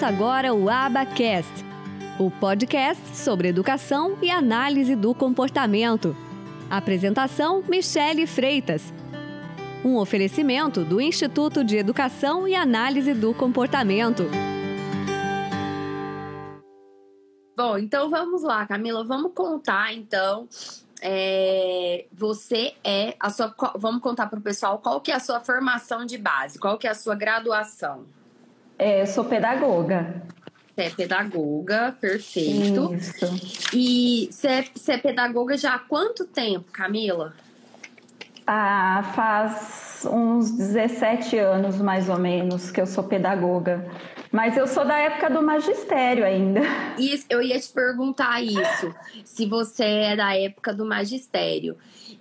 Ouça agora o Abacast, o podcast sobre educação e análise do comportamento. Apresentação: Michele Freitas. Um oferecimento do Instituto de Educação e Análise do Comportamento. Bom, então vamos lá, Camila, vamos contar então. É, você é a sua. Vamos contar para o pessoal qual que é a sua formação de base, qual que é a sua graduação. É, eu sou pedagoga. Você é pedagoga, perfeito. Isso. E você é, você é pedagoga já há quanto tempo, Camila? Ah, faz uns 17 anos, mais ou menos, que eu sou pedagoga. Mas eu sou da época do magistério ainda. Isso, eu ia te perguntar isso, se você é da época do magistério.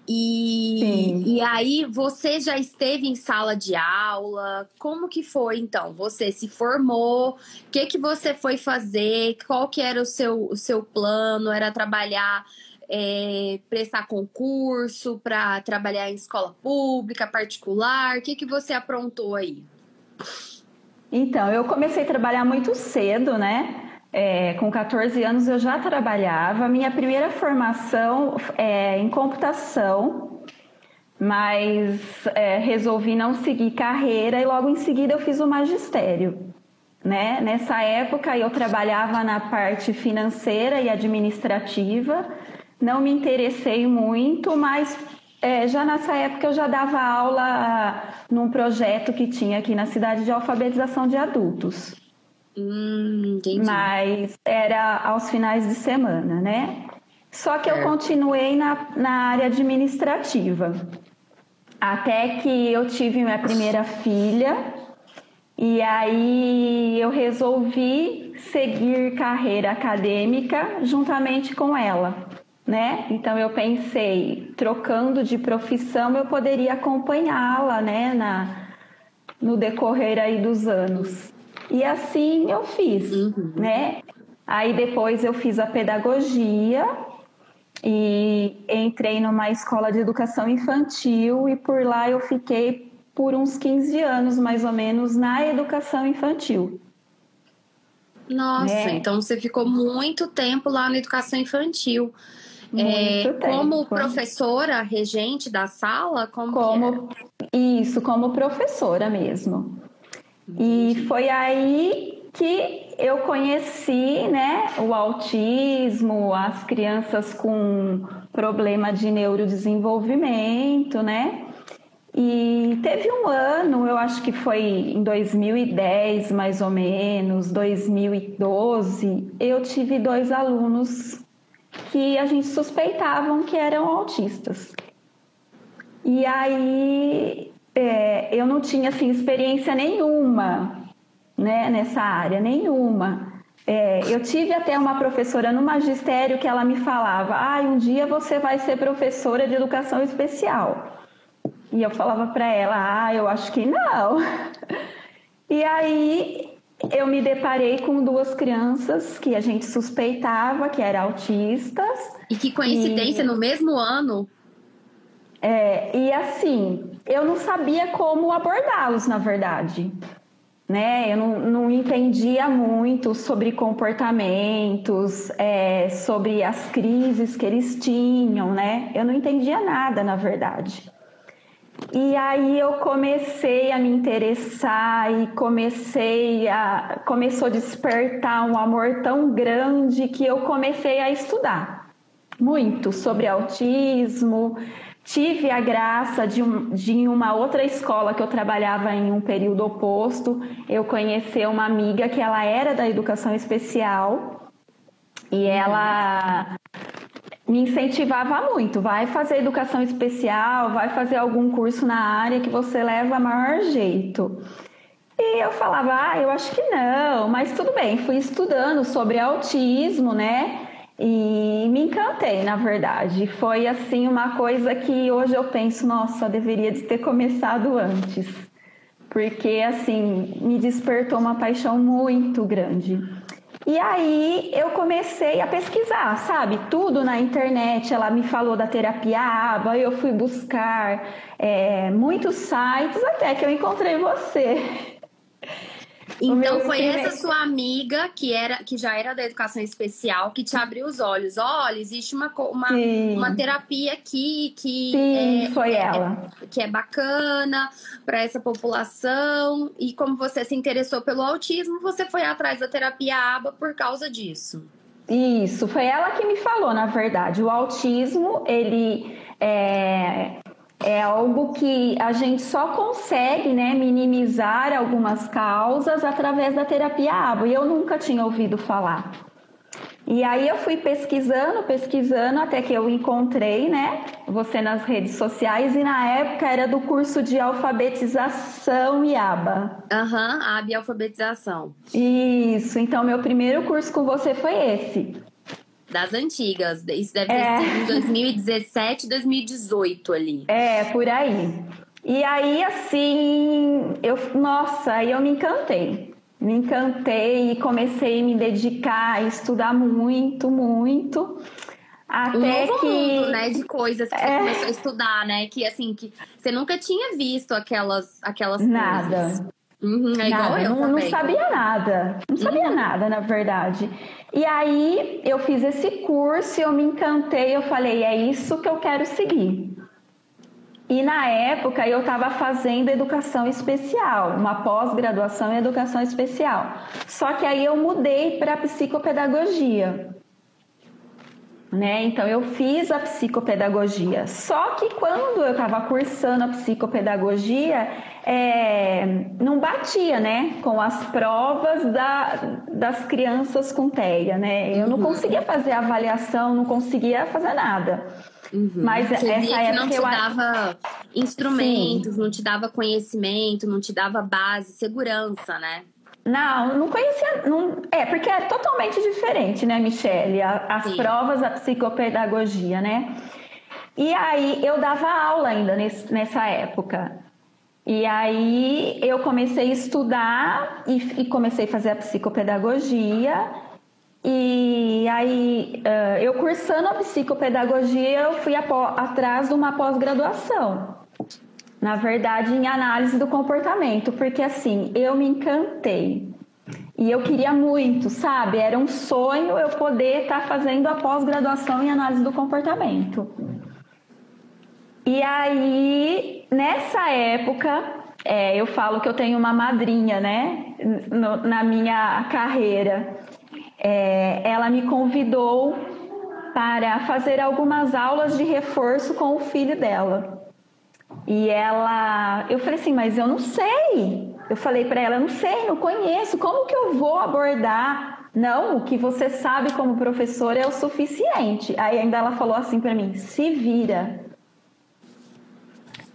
E, e aí, você já esteve em sala de aula? Como que foi, então? Você se formou? O que, que você foi fazer? Qual que era o seu, o seu plano? Era trabalhar, é, prestar concurso para trabalhar em escola pública, particular? O que, que você aprontou aí? Então, eu comecei a trabalhar muito cedo, né? É, com 14 anos eu já trabalhava. Minha primeira formação é em computação, mas é, resolvi não seguir carreira e logo em seguida eu fiz o magistério. Né? Nessa época eu trabalhava na parte financeira e administrativa, não me interessei muito, mas é, já nessa época eu já dava aula num projeto que tinha aqui na cidade de alfabetização de adultos. Hum. Mas era aos finais de semana, né? Só que eu continuei na, na área administrativa. Até que eu tive minha primeira filha, e aí eu resolvi seguir carreira acadêmica juntamente com ela né? Então eu pensei, trocando de profissão, eu poderia acompanhá-la, né, na no decorrer aí dos anos. E assim eu fiz, uhum. né? Aí depois eu fiz a pedagogia e entrei numa escola de educação infantil e por lá eu fiquei por uns 15 anos mais ou menos na educação infantil. Nossa, é. então você ficou muito tempo lá na educação infantil. É, como professora regente da sala? Como, como Isso, como professora mesmo. E foi aí que eu conheci né, o autismo, as crianças com problema de neurodesenvolvimento, né? E teve um ano, eu acho que foi em 2010 mais ou menos, 2012, eu tive dois alunos que a gente suspeitavam que eram autistas. E aí é, eu não tinha assim, experiência nenhuma né, nessa área, nenhuma. É, eu tive até uma professora no magistério que ela me falava: ah, um dia você vai ser professora de educação especial. E eu falava para ela: ah, eu acho que não. E aí eu me deparei com duas crianças que a gente suspeitava que eram autistas. E que coincidência, e... no mesmo ano? É, e assim, eu não sabia como abordá-los, na verdade. Né? Eu não, não entendia muito sobre comportamentos, é, sobre as crises que eles tinham, né? Eu não entendia nada, na verdade. E aí eu comecei a me interessar e comecei a começou a despertar um amor tão grande que eu comecei a estudar muito sobre autismo. Tive a graça de, um, de uma outra escola que eu trabalhava em um período oposto, eu conhecer uma amiga que ela era da educação especial e ela me incentivava muito. Vai fazer educação especial, vai fazer algum curso na área que você leva maior jeito. E eu falava, ah, eu acho que não, mas tudo bem. Fui estudando sobre autismo, né? E me encantei, na verdade. Foi assim uma coisa que hoje eu penso, nossa, deveria de ter começado antes. Porque assim, me despertou uma paixão muito grande. E aí eu comecei a pesquisar, sabe? Tudo na internet. Ela me falou da terapia ABA, eu fui buscar é, muitos sites até que eu encontrei você. Então foi essa sua amiga que era que já era da educação especial que te abriu os olhos. Olha, existe uma, uma, uma terapia aqui que Sim, é, foi é, ela. que é bacana para essa população e como você se interessou pelo autismo, você foi atrás da terapia ABA por causa disso. Isso, foi ela que me falou, na verdade. O autismo, ele é, é algo que a gente só consegue né, minimizar algumas causas através da terapia ABA. E eu nunca tinha ouvido falar. E aí eu fui pesquisando, pesquisando, até que eu encontrei, né, você nas redes sociais, e na época era do curso de alfabetização e aba. Aham, uhum, aba e alfabetização. Isso, então meu primeiro curso com você foi esse. Das antigas, isso deve ter é. sido em 2017, 2018 ali. É, por aí. E aí, assim, eu, nossa, aí eu me encantei me encantei e comecei a me dedicar a estudar muito, muito. Até um novo que mundo, né, de coisas que é... você começou a estudar, né, que assim que você nunca tinha visto aquelas aquelas nada. coisas. Uhum, é nada, eu não, não, sabia nada, não sabia uhum. nada, na verdade. E aí eu fiz esse curso, eu me encantei, eu falei, é isso que eu quero seguir. E na época eu estava fazendo educação especial, uma pós-graduação em educação especial. Só que aí eu mudei para psicopedagogia. Né? Então eu fiz a psicopedagogia. Só que quando eu estava cursando a psicopedagogia, é, não batia, né, com as provas da, das crianças com TEA, né? Eu não uhum. conseguia fazer avaliação, não conseguia fazer nada. Uhum. Mas Você essa via que não te dava instrumentos, Sim. não te dava conhecimento, não te dava base, segurança, né? Não, não conhecia. Não, é, porque é totalmente diferente, né, Michele? As Sim. provas da psicopedagogia, né? E aí eu dava aula ainda nesse, nessa época. E aí eu comecei a estudar e, e comecei a fazer a psicopedagogia. E aí, eu cursando a psicopedagogia, eu fui atrás de uma pós-graduação. Na verdade, em análise do comportamento, porque assim, eu me encantei. E eu queria muito, sabe? Era um sonho eu poder estar tá fazendo a pós-graduação em análise do comportamento. E aí, nessa época, é, eu falo que eu tenho uma madrinha, né? No, na minha carreira é, ela me convidou para fazer algumas aulas de reforço com o filho dela. E ela, eu falei assim, mas eu não sei. Eu falei para ela, não sei, não conheço. Como que eu vou abordar? Não, o que você sabe como professor é o suficiente. Aí ainda ela falou assim para mim: se vira.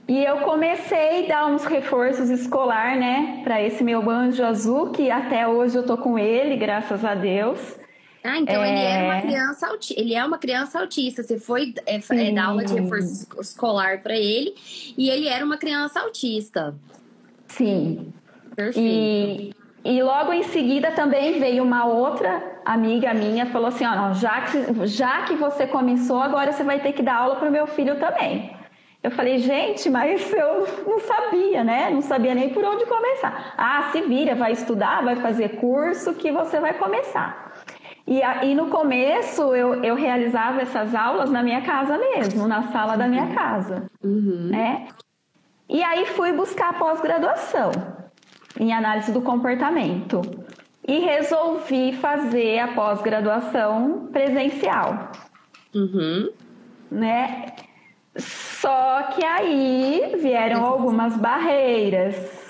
E eu comecei a dar uns reforços escolar, né, para esse meu anjo azul, que até hoje eu tô com ele, graças a Deus. Ah, então é... ele era uma criança autista. Ele é uma criança autista. Você foi é, é, dar aula de reforço escolar para ele e ele era uma criança autista. Sim. Perfeito. E, e logo em seguida também veio uma outra amiga minha falou assim, ó, já que já que você começou, agora você vai ter que dar aula para o meu filho também. Eu falei, gente, mas eu não sabia, né? Não sabia nem por onde começar. Ah, se vira, vai estudar, vai fazer curso que você vai começar. E, e no começo eu, eu realizava essas aulas na minha casa mesmo, na sala da minha casa. Uhum. Né? E aí fui buscar pós-graduação em análise do comportamento. E resolvi fazer a pós-graduação presencial. Uhum. Né? Só que aí vieram algumas barreiras.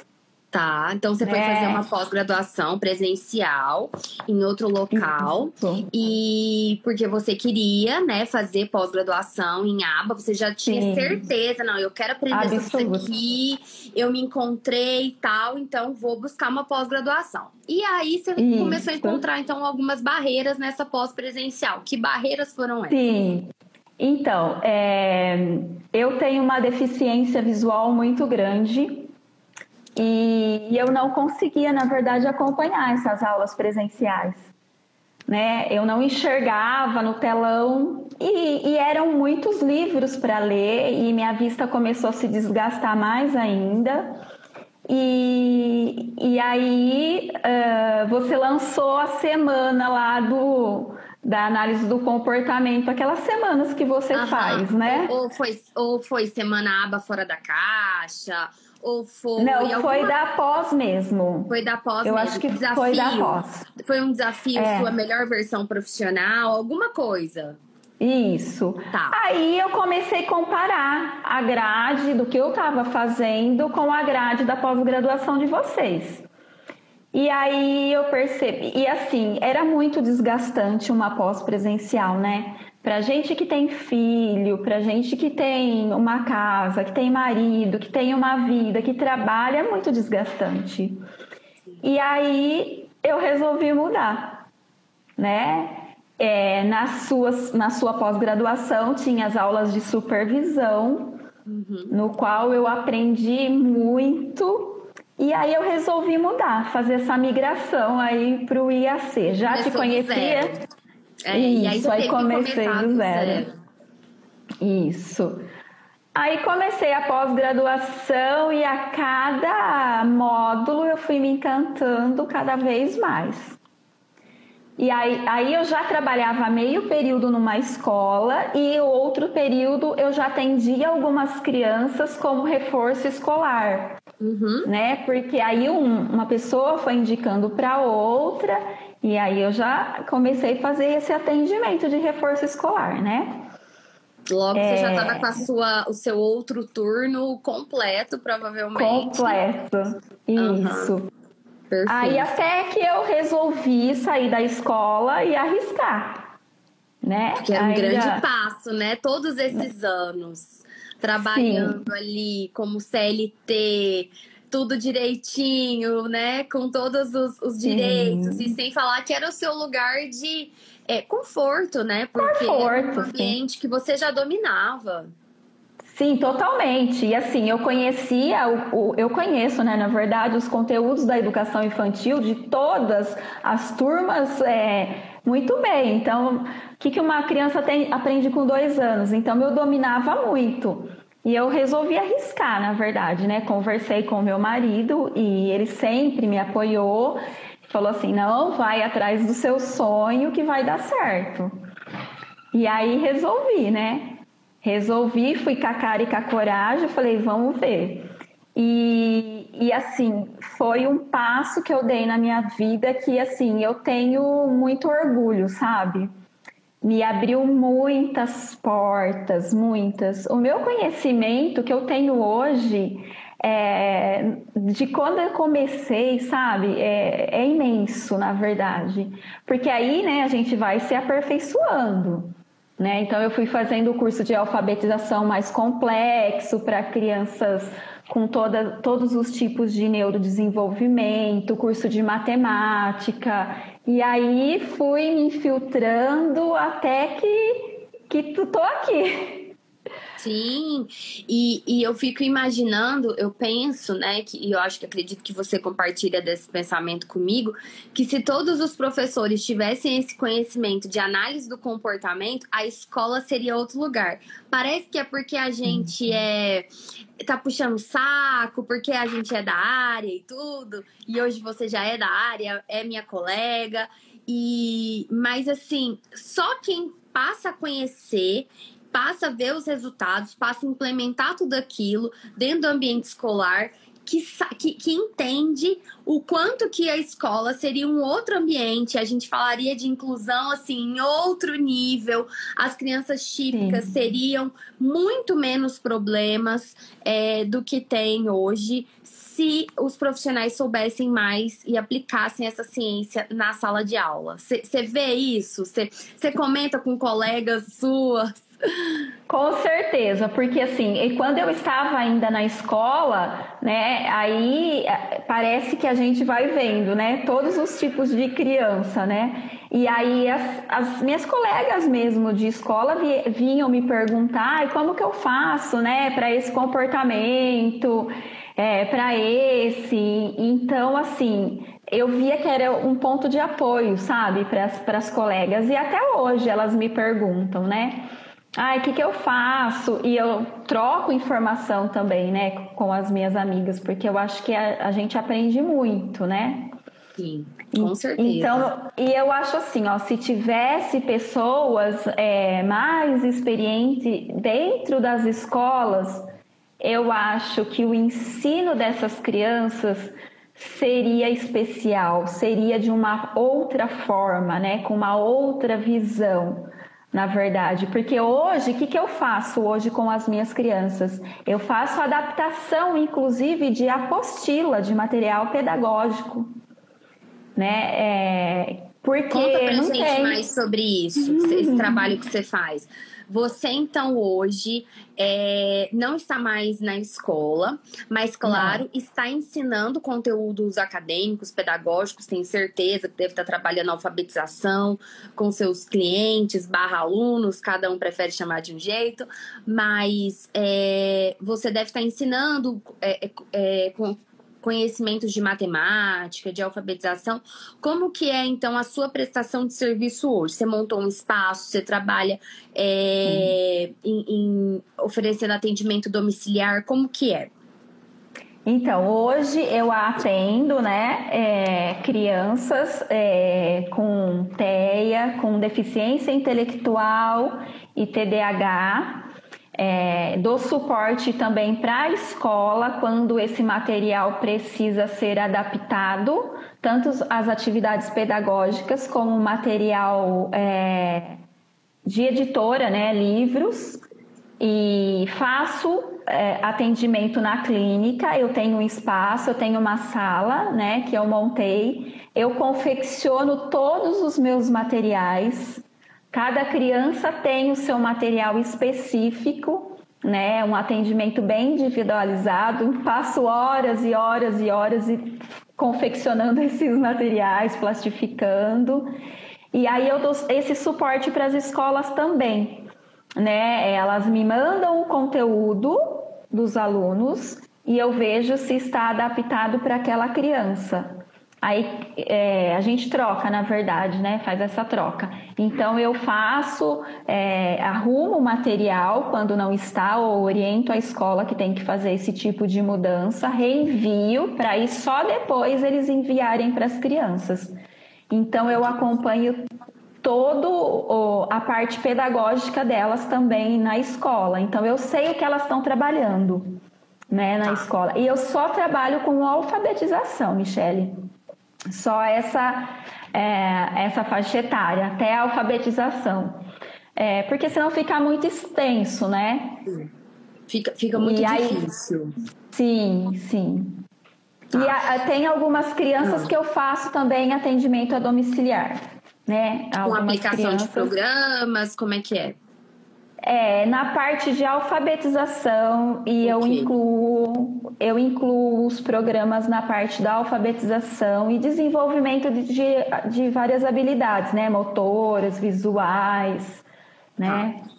Tá, então você foi é. fazer uma pós-graduação presencial em outro local. Isso. E porque você queria, né, fazer pós-graduação em aba, você já tinha Sim. certeza, não, eu quero aprender isso aqui, eu me encontrei e tal, então vou buscar uma pós-graduação. E aí você isso. começou a encontrar, então, algumas barreiras nessa pós-presencial. Que barreiras foram essas? Sim. Então, é, eu tenho uma deficiência visual muito grande e eu não conseguia, na verdade, acompanhar essas aulas presenciais. Né? Eu não enxergava no telão e, e eram muitos livros para ler e minha vista começou a se desgastar mais ainda. E, e aí uh, você lançou a semana lá do da análise do comportamento, aquelas semanas que você uhum. faz, né? Ou, ou, foi, ou foi semana aba fora da caixa, ou foi. Não, alguma... foi da pós mesmo. Foi da pós Eu mesmo. acho que desafio. foi da pós. Foi um desafio, é. sua melhor versão profissional, alguma coisa. Isso. Tá. Aí eu comecei a comparar a grade do que eu estava fazendo com a grade da pós-graduação de vocês. E aí eu percebi, e assim, era muito desgastante uma pós-presencial, né? Pra gente que tem filho, pra gente que tem uma casa, que tem marido, que tem uma vida, que trabalha, é muito desgastante. E aí eu resolvi mudar, né? É, na, suas, na sua pós-graduação tinha as aulas de supervisão, uhum. no qual eu aprendi muito e aí eu resolvi mudar, fazer essa migração aí para o IAC. Já Começou te conhecia. É, Isso, aí, aí comecei do zero. zero. Isso. Aí comecei a pós-graduação e a cada módulo eu fui me encantando cada vez mais. E aí, aí eu já trabalhava meio período numa escola e outro período eu já atendia algumas crianças como reforço escolar. Uhum. Né? Porque aí um, uma pessoa foi indicando para outra e aí eu já comecei a fazer esse atendimento de reforço escolar, né? Logo é... você já estava com a sua, o seu outro turno completo, provavelmente. Completo. Isso. Uhum. Aí até que eu resolvi sair da escola e arriscar, né? Que é um Ainda... grande passo, né? Todos esses anos trabalhando Sim. ali como CLT, tudo direitinho, né? Com todos os, os direitos, e sem falar que era o seu lugar de é, conforto, né? Porque conforto, um ambiente sim. que você já dominava. Sim, totalmente. E assim, eu conhecia, o, o, eu conheço, né, na verdade, os conteúdos da educação infantil de todas as turmas é, muito bem. Então, o que, que uma criança tem, aprende com dois anos? Então, eu dominava muito. E eu resolvi arriscar, na verdade, né? Conversei com meu marido e ele sempre me apoiou. Falou assim: não, vai atrás do seu sonho que vai dar certo. E aí resolvi, né? Resolvi, fui com a cara e com a coragem, falei, vamos ver. E, e assim, foi um passo que eu dei na minha vida que, assim, eu tenho muito orgulho, sabe? Me abriu muitas portas, muitas. O meu conhecimento que eu tenho hoje, é, de quando eu comecei, sabe, é, é imenso, na verdade. Porque aí, né, a gente vai se aperfeiçoando. Né? Então, eu fui fazendo o curso de alfabetização mais complexo para crianças com toda, todos os tipos de neurodesenvolvimento, curso de matemática. E aí fui me infiltrando até que, que tô aqui. Sim, e, e eu fico imaginando, eu penso, né, que, e eu acho que acredito que você compartilha desse pensamento comigo, que se todos os professores tivessem esse conhecimento de análise do comportamento, a escola seria outro lugar. Parece que é porque a gente uhum. é tá puxando saco, porque a gente é da área e tudo, e hoje você já é da área, é minha colega, e mas assim, só quem passa a conhecer passa a ver os resultados, passa a implementar tudo aquilo dentro do ambiente escolar, que, que, que, entende o quanto que a escola seria um outro ambiente, a gente falaria de inclusão assim em outro nível, as crianças típicas Sim. teriam muito menos problemas é, do que tem hoje se os profissionais soubessem mais e aplicassem essa ciência na sala de aula. Você vê isso? Você comenta com colegas suas? Com certeza, porque assim, quando eu estava ainda na escola, né, aí eh, parece que a gente vai vendo, né, todos os tipos de criança, né, e aí as, as minhas colegas mesmo de escola vinham me perguntar como que eu faço, né, para esse comportamento, é, para esse, então assim, eu via que era um ponto de apoio, sabe, para as colegas, e até hoje elas me perguntam, né, ai, o que, que eu faço? E eu troco informação também, né, com as minhas amigas, porque eu acho que a, a gente aprende muito, né? Sim, com certeza. Então, e eu acho assim, ó, se tivesse pessoas é, mais experientes dentro das escolas, eu acho que o ensino dessas crianças seria especial, seria de uma outra forma, né, com uma outra visão na verdade, porque hoje, o que, que eu faço hoje com as minhas crianças? Eu faço adaptação, inclusive, de apostila, de material pedagógico, né? É, porque Conta pra gente tem... mais sobre isso, esse trabalho que você faz. Você, então, hoje é, não está mais na escola, mas, claro, não. está ensinando conteúdos acadêmicos, pedagógicos, tenho certeza que deve estar trabalhando alfabetização com seus clientes, barra alunos, cada um prefere chamar de um jeito, mas é, você deve estar ensinando é, é, é com conhecimentos de matemática, de alfabetização. Como que é, então, a sua prestação de serviço hoje? Você montou um espaço, você trabalha é, em, em oferecendo atendimento domiciliar, como que é? Então, hoje eu atendo né, é, crianças é, com TEA, com deficiência intelectual e TDAH, é, dou suporte também para a escola quando esse material precisa ser adaptado, tanto as atividades pedagógicas como material é, de editora, né, livros, e faço é, atendimento na clínica. Eu tenho um espaço, eu tenho uma sala, né, que eu montei. Eu confecciono todos os meus materiais Cada criança tem o seu material específico, né? Um atendimento bem individualizado. Passo horas e horas e horas e confeccionando esses materiais, plastificando. E aí eu dou esse suporte para as escolas também, né? Elas me mandam o conteúdo dos alunos e eu vejo se está adaptado para aquela criança. Aí é, a gente troca, na verdade, né? Faz essa troca. Então eu faço, é, arrumo o material quando não está, ou oriento a escola que tem que fazer esse tipo de mudança, reenvio para aí só depois eles enviarem para as crianças. Então eu acompanho todo a parte pedagógica delas também na escola. Então eu sei o que elas estão trabalhando, né, na tá. escola. E eu só trabalho com alfabetização, Michele. Só essa, é, essa faixa etária, até a alfabetização. É, porque senão fica muito extenso, né? Fica, fica muito e difícil. Aí, sim, sim. Tá. E a, tem algumas crianças ah. que eu faço também atendimento a domiciliar, né? Com aplicação crianças... de programas, como é que é? É, na parte de alfabetização e okay. eu incluo eu incluo os programas na parte da alfabetização e desenvolvimento de, de, de várias habilidades, né, motoras, visuais, né? Ah.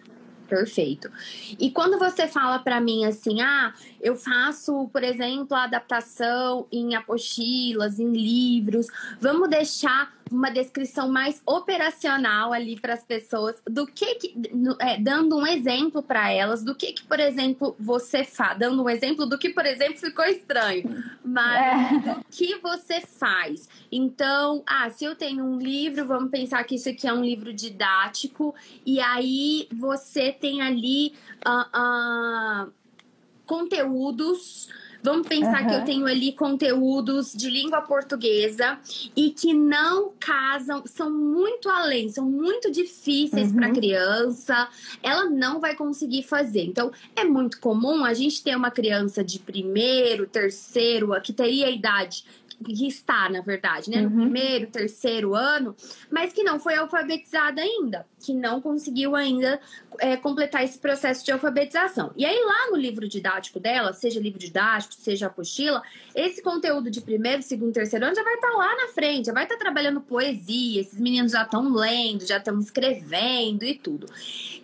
Perfeito. E quando você fala para mim assim, ah, eu faço, por exemplo, a adaptação em apostilas, em livros, vamos deixar uma descrição mais operacional ali para as pessoas do que, que é, dando um exemplo para elas do que, que, por exemplo, você faz, dando um exemplo do que, por exemplo, ficou estranho, mas é. do que você faz. Então, ah, se eu tenho um livro, vamos pensar que isso aqui é um livro didático, e aí você tem ali uh, uh, conteúdos Vamos pensar uhum. que eu tenho ali conteúdos de língua portuguesa e que não casam, são muito além, são muito difíceis uhum. para criança, ela não vai conseguir fazer. Então, é muito comum a gente ter uma criança de primeiro, terceiro, que teria a idade que está, na verdade, né? No uhum. primeiro, terceiro ano, mas que não foi alfabetizada ainda, que não conseguiu ainda é, completar esse processo de alfabetização. E aí, lá no livro didático dela, seja livro didático, seja apostila, esse conteúdo de primeiro, segundo, terceiro ano já vai estar tá lá na frente, já vai estar tá trabalhando poesia, esses meninos já estão lendo, já estão escrevendo e tudo.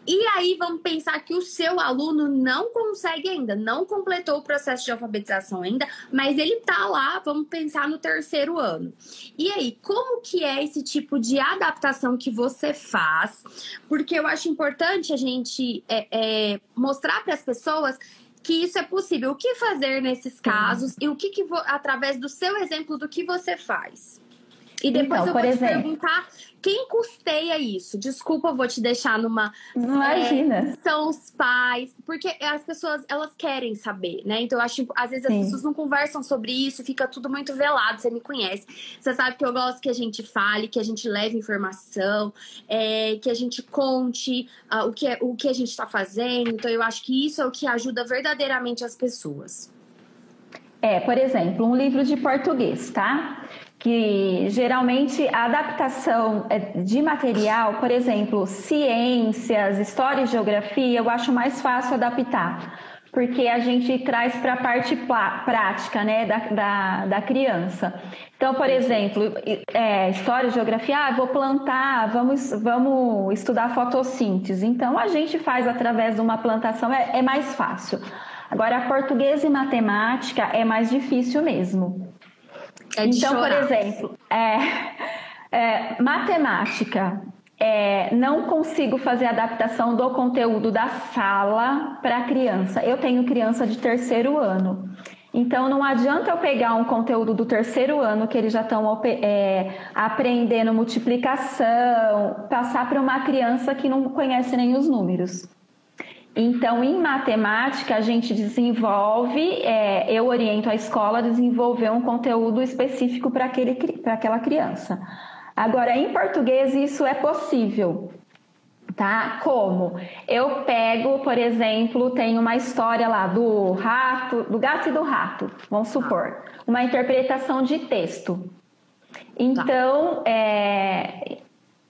E aí, vamos pensar que o seu aluno não consegue ainda, não completou o processo de alfabetização ainda, mas ele tá lá, vamos pensar tá no terceiro ano. E aí, como que é esse tipo de adaptação que você faz? Porque eu acho importante a gente é, é, mostrar para as pessoas que isso é possível. O que fazer nesses casos e o que, que através do seu exemplo do que você faz? E depois então, eu vou exemplo, te perguntar quem custeia isso? Desculpa, vou te deixar numa. Imagina. É, são os pais. Porque as pessoas, elas querem saber, né? Então, eu acho às vezes Sim. as pessoas não conversam sobre isso, fica tudo muito velado. Você me conhece. Você sabe que eu gosto que a gente fale, que a gente leve informação, é, que a gente conte uh, o, que é, o que a gente está fazendo. Então, eu acho que isso é o que ajuda verdadeiramente as pessoas. É, por exemplo, um livro de português, tá? Que geralmente a adaptação é, de material, por exemplo, ciências, história e geografia, eu acho mais fácil adaptar, porque a gente traz para a parte prática né, da, da, da, criança. Então, por exemplo, é, história e geografia, ah, vou plantar, vamos, vamos estudar fotossíntese. Então, a gente faz através de uma plantação, é, é mais fácil. Agora, português e matemática é mais difícil mesmo. É então, chorar. por exemplo, é, é, matemática. É, não consigo fazer adaptação do conteúdo da sala para a criança. Eu tenho criança de terceiro ano. Então, não adianta eu pegar um conteúdo do terceiro ano que eles já estão é, aprendendo multiplicação, passar para uma criança que não conhece nem os números. Então, em matemática, a gente desenvolve, é, eu oriento a escola a desenvolver um conteúdo específico para aquela criança. Agora, em português, isso é possível. Tá? Como? Eu pego, por exemplo, tem uma história lá do rato, do gato e do rato, vamos supor, uma interpretação de texto. Então, é,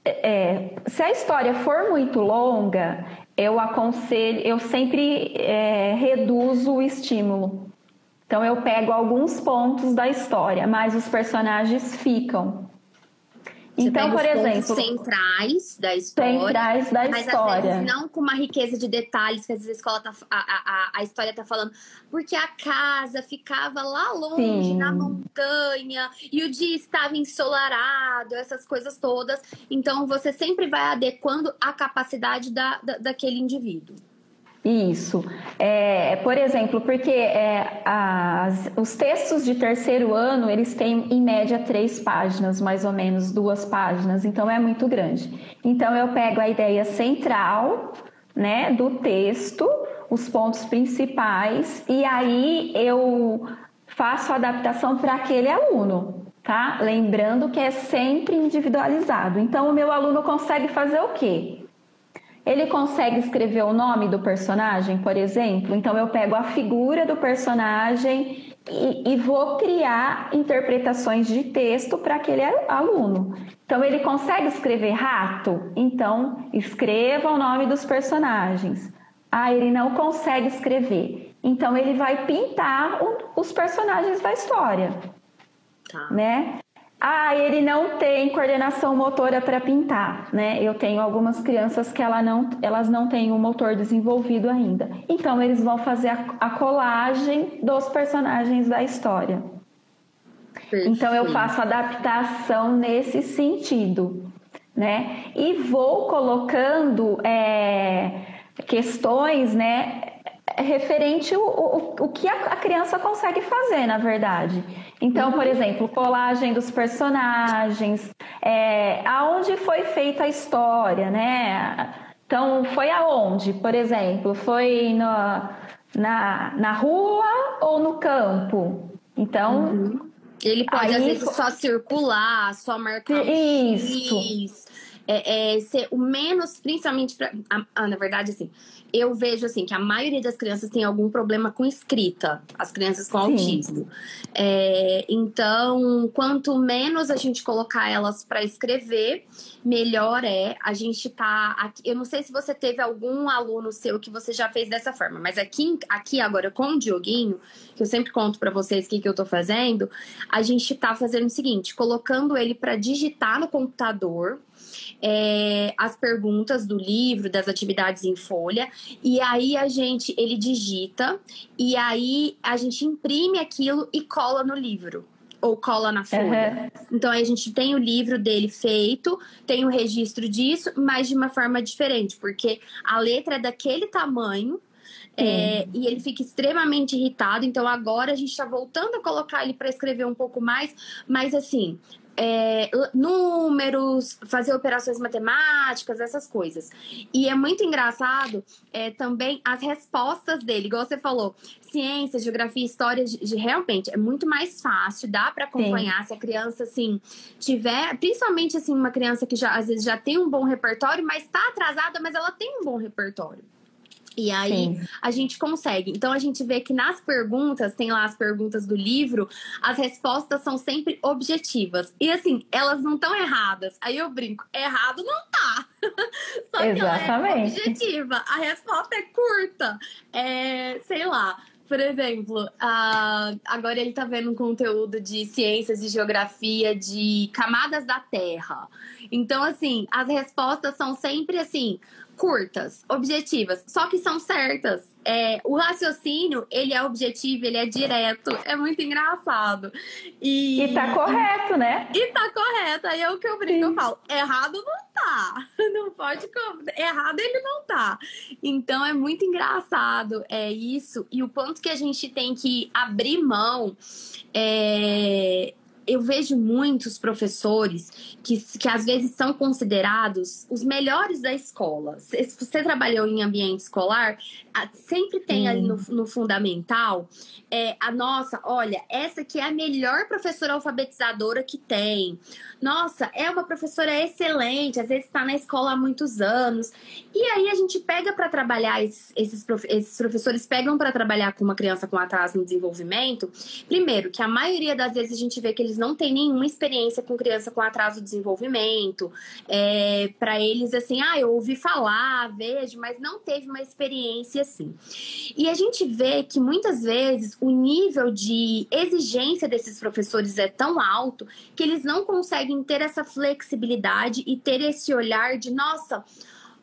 é, se a história for muito longa, eu aconselho, eu sempre é, reduzo o estímulo. Então eu pego alguns pontos da história, mas os personagens ficam. Você então, por exemplo, centrais da história, centrais da mas história. às vezes não com uma riqueza de detalhes que às vezes a escola tá, a, a, a história tá falando, porque a casa ficava lá longe Sim. na montanha e o dia estava ensolarado, essas coisas todas. Então você sempre vai adequando a capacidade da, da daquele indivíduo. Isso. É, por exemplo, porque é, as, os textos de terceiro ano, eles têm em média três páginas, mais ou menos duas páginas, então é muito grande. Então eu pego a ideia central né, do texto, os pontos principais, e aí eu faço a adaptação para aquele aluno, tá? Lembrando que é sempre individualizado. Então o meu aluno consegue fazer o quê? Ele consegue escrever o nome do personagem, por exemplo? Então eu pego a figura do personagem e, e vou criar interpretações de texto para aquele aluno. Então ele consegue escrever rato? Então escreva o nome dos personagens. Ah, ele não consegue escrever. Então ele vai pintar os personagens da história. Tá. Né? Ah, ele não tem coordenação motora para pintar, né? Eu tenho algumas crianças que ela não, elas não têm o motor desenvolvido ainda. Então, eles vão fazer a, a colagem dos personagens da história. Perfeito. Então, eu faço adaptação nesse sentido, né? E vou colocando é, questões, né? Referente o, o, o que a, criança consegue fazer, na verdade. Então, por exemplo, colagem dos personagens, é, aonde foi feita a história, né? Então, foi aonde, por exemplo? Foi no, na, na rua ou no campo? Então. Uhum. Ele pode, aí, às vezes, só circular, só marcar. Isso. É, é, ser o menos, principalmente pra, na verdade, assim, eu vejo assim que a maioria das crianças tem algum problema com escrita, as crianças com Sim. autismo. É, então, quanto menos a gente colocar elas para escrever, melhor é. A gente tá aqui, eu não sei se você teve algum aluno seu que você já fez dessa forma, mas aqui, aqui agora com o Dioguinho, que eu sempre conto para vocês o que, que eu tô fazendo, a gente tá fazendo o seguinte, colocando ele para digitar no computador é, as perguntas do livro, das atividades em folha, e aí a gente, ele digita, e aí a gente imprime aquilo e cola no livro. ou cola na folha. Uhum. Então a gente tem o livro dele feito, tem o registro disso, mas de uma forma diferente, porque a letra é daquele tamanho. É, e ele fica extremamente irritado. Então agora a gente está voltando a colocar ele para escrever um pouco mais, mas assim, é, números, fazer operações matemáticas, essas coisas. E é muito engraçado é, também as respostas dele, igual você falou, ciência, geografia, história, de, de realmente é muito mais fácil, dá para acompanhar Sim. se a criança assim tiver, principalmente assim uma criança que já às vezes já tem um bom repertório, mas está atrasada, mas ela tem um bom repertório. E aí Sim. a gente consegue. Então a gente vê que nas perguntas, tem lá as perguntas do livro, as respostas são sempre objetivas. E assim, elas não estão erradas. Aí eu brinco, errado não tá. Só que Exatamente. ela é objetiva. A resposta é curta. É, sei lá. Por exemplo, uh, agora ele está vendo um conteúdo de ciências e geografia de camadas da Terra. Então, assim, as respostas são sempre assim: curtas, objetivas, só que são certas. É, o raciocínio, ele é objetivo, ele é direto, é muito engraçado. E, e tá correto, né? E tá correto, aí é o que eu brinco, eu falo, errado não tá, não pode, errado ele não tá. Então é muito engraçado, é isso, e o ponto que a gente tem que abrir mão é, eu vejo muitos professores que, que às vezes são considerados os melhores da escola. Se você trabalhou em ambiente escolar, sempre tem hum. ali no, no fundamental é, a nossa, olha, essa aqui é a melhor professora alfabetizadora que tem. Nossa, é uma professora excelente, às vezes está na escola há muitos anos. E aí a gente pega para trabalhar, esses, esses, esses professores pegam para trabalhar com uma criança com atraso no desenvolvimento. Primeiro, que a maioria das vezes a gente vê que eles não têm nenhuma experiência com criança com atraso de desenvolvimento. É, para eles, assim, ah, eu ouvi falar, vejo, mas não teve uma experiência assim. E a gente vê que muitas vezes o nível de exigência desses professores é tão alto que eles não conseguem ter essa flexibilidade e ter esse olhar de, nossa,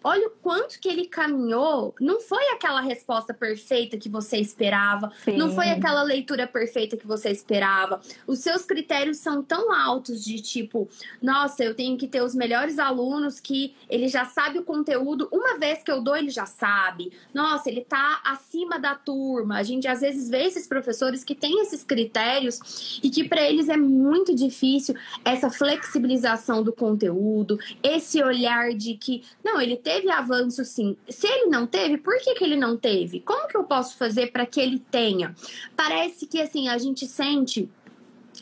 olha o quanto que ele caminhou. Não foi aquela resposta perfeita que você esperava, Sim. não foi aquela leitura perfeita que você esperava. Os seus critérios são tão altos de tipo, nossa, eu tenho que ter os melhores alunos que ele já sabe o conteúdo, uma vez que eu dou, ele já sabe. Nossa, ele tá acima da turma. A gente às vezes vê esses professores que têm esses critérios e que para eles é muito difícil essa flexibilização do conteúdo, esse olhar de que, não, ele teve avanço sim. Se ele não teve, por que, que ele não teve? Como que eu posso fazer para que ele tenha? Parece que assim, a gente sente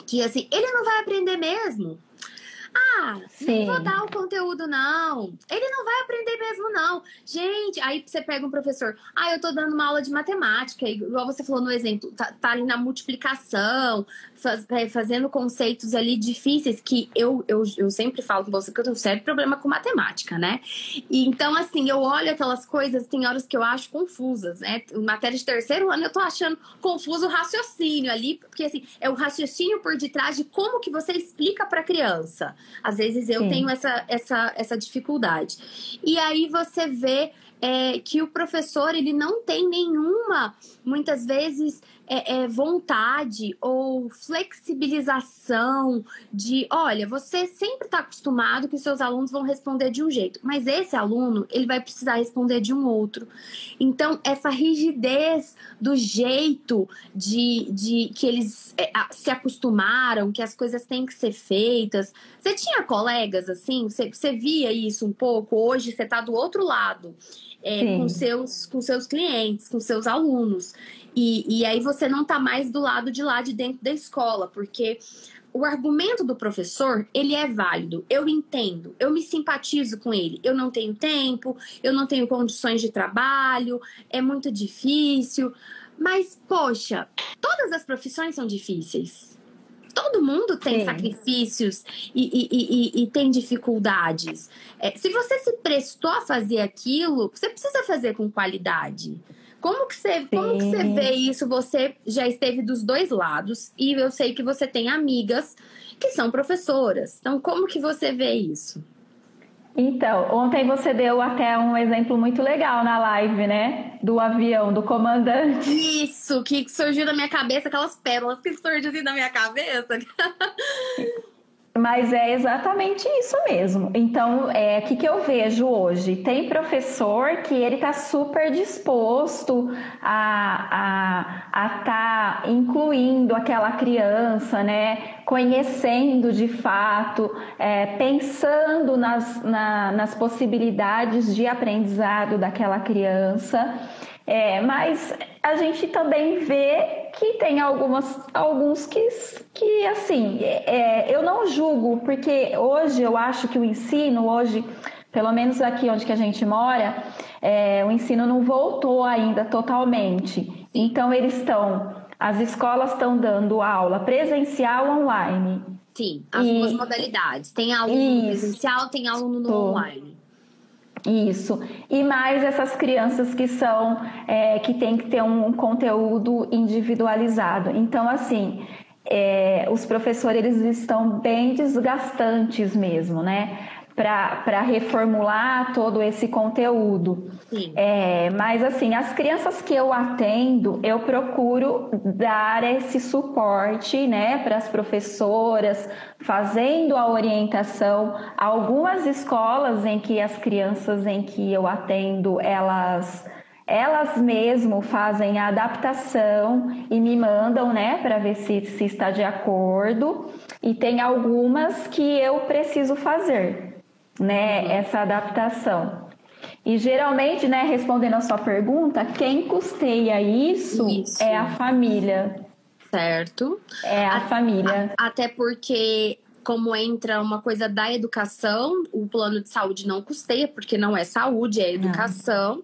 que assim, ele não vai aprender mesmo. Ah, Sim. não vou dar o conteúdo, não. Ele não vai aprender mesmo, não. Gente, aí você pega um professor. Ah, eu tô dando uma aula de matemática, igual você falou no exemplo, tá, tá ali na multiplicação, fazendo conceitos ali difíceis que eu, eu, eu sempre falo com você que eu tenho um sério problema com matemática, né? E, então, assim, eu olho aquelas coisas, tem horas que eu acho confusas, né? Em matéria de terceiro ano, eu tô achando confuso o raciocínio ali, porque, assim, é o raciocínio por detrás de como que você explica pra criança. Às vezes eu Sim. tenho essa, essa, essa dificuldade. E aí você vê é, que o professor ele não tem nenhuma, muitas vezes, é, é, vontade ou flexibilização de, olha, você sempre está acostumado que os seus alunos vão responder de um jeito, mas esse aluno ele vai precisar responder de um outro. Então essa rigidez do jeito de, de que eles é, se acostumaram, que as coisas têm que ser feitas. Você tinha colegas assim? Você, você via isso um pouco? Hoje você está do outro lado é, com, seus, com seus clientes, com seus alunos. E, e aí você não está mais do lado de lá de dentro da escola, porque o argumento do professor, ele é válido. Eu entendo, eu me simpatizo com ele. Eu não tenho tempo, eu não tenho condições de trabalho, é muito difícil. Mas, poxa, todas as profissões são difíceis todo mundo tem Sim. sacrifícios e, e, e, e, tem dificuldades. É, se você se prestou a fazer aquilo, você precisa fazer com qualidade. Como que, você, como que você vê isso? Você já esteve dos dois lados e eu sei que você tem amigas que são professoras. Então, como que você vê isso? Então, ontem você deu até um exemplo muito legal na live, né? Do avião, do comandante. Isso, que surgiu na minha cabeça, aquelas pérolas que surgiram assim na minha cabeça. Mas é exatamente isso mesmo. Então, é o que, que eu vejo hoje? Tem professor que ele está super disposto a estar a, a tá incluindo aquela criança, né? Conhecendo de fato, é, pensando nas, na, nas possibilidades de aprendizado daquela criança. É, mas a gente também vê que tem algumas, alguns que, que assim, é, eu não julgo, porque hoje eu acho que o ensino, hoje, pelo menos aqui onde que a gente mora, é, o ensino não voltou ainda totalmente. Então eles estão, as escolas estão dando aula presencial online. Sim, as e, duas modalidades. Tem aluno isso, presencial, tem aluno no online. Isso. E mais essas crianças que são, é, que tem que ter um conteúdo individualizado. Então, assim, é, os professores eles estão bem desgastantes mesmo, né? Para reformular todo esse conteúdo. É, mas assim, as crianças que eu atendo, eu procuro dar esse suporte né, para as professoras, fazendo a orientação. Algumas escolas em que as crianças em que eu atendo, elas elas mesmo fazem a adaptação e me mandam, né, para ver se, se está de acordo. E tem algumas que eu preciso fazer né, uhum. essa adaptação. E geralmente, né, respondendo a sua pergunta, quem custeia isso, isso. é a família. Certo. É a, a família. A, até porque como entra uma coisa da educação, o plano de saúde não custeia, porque não é saúde, é educação.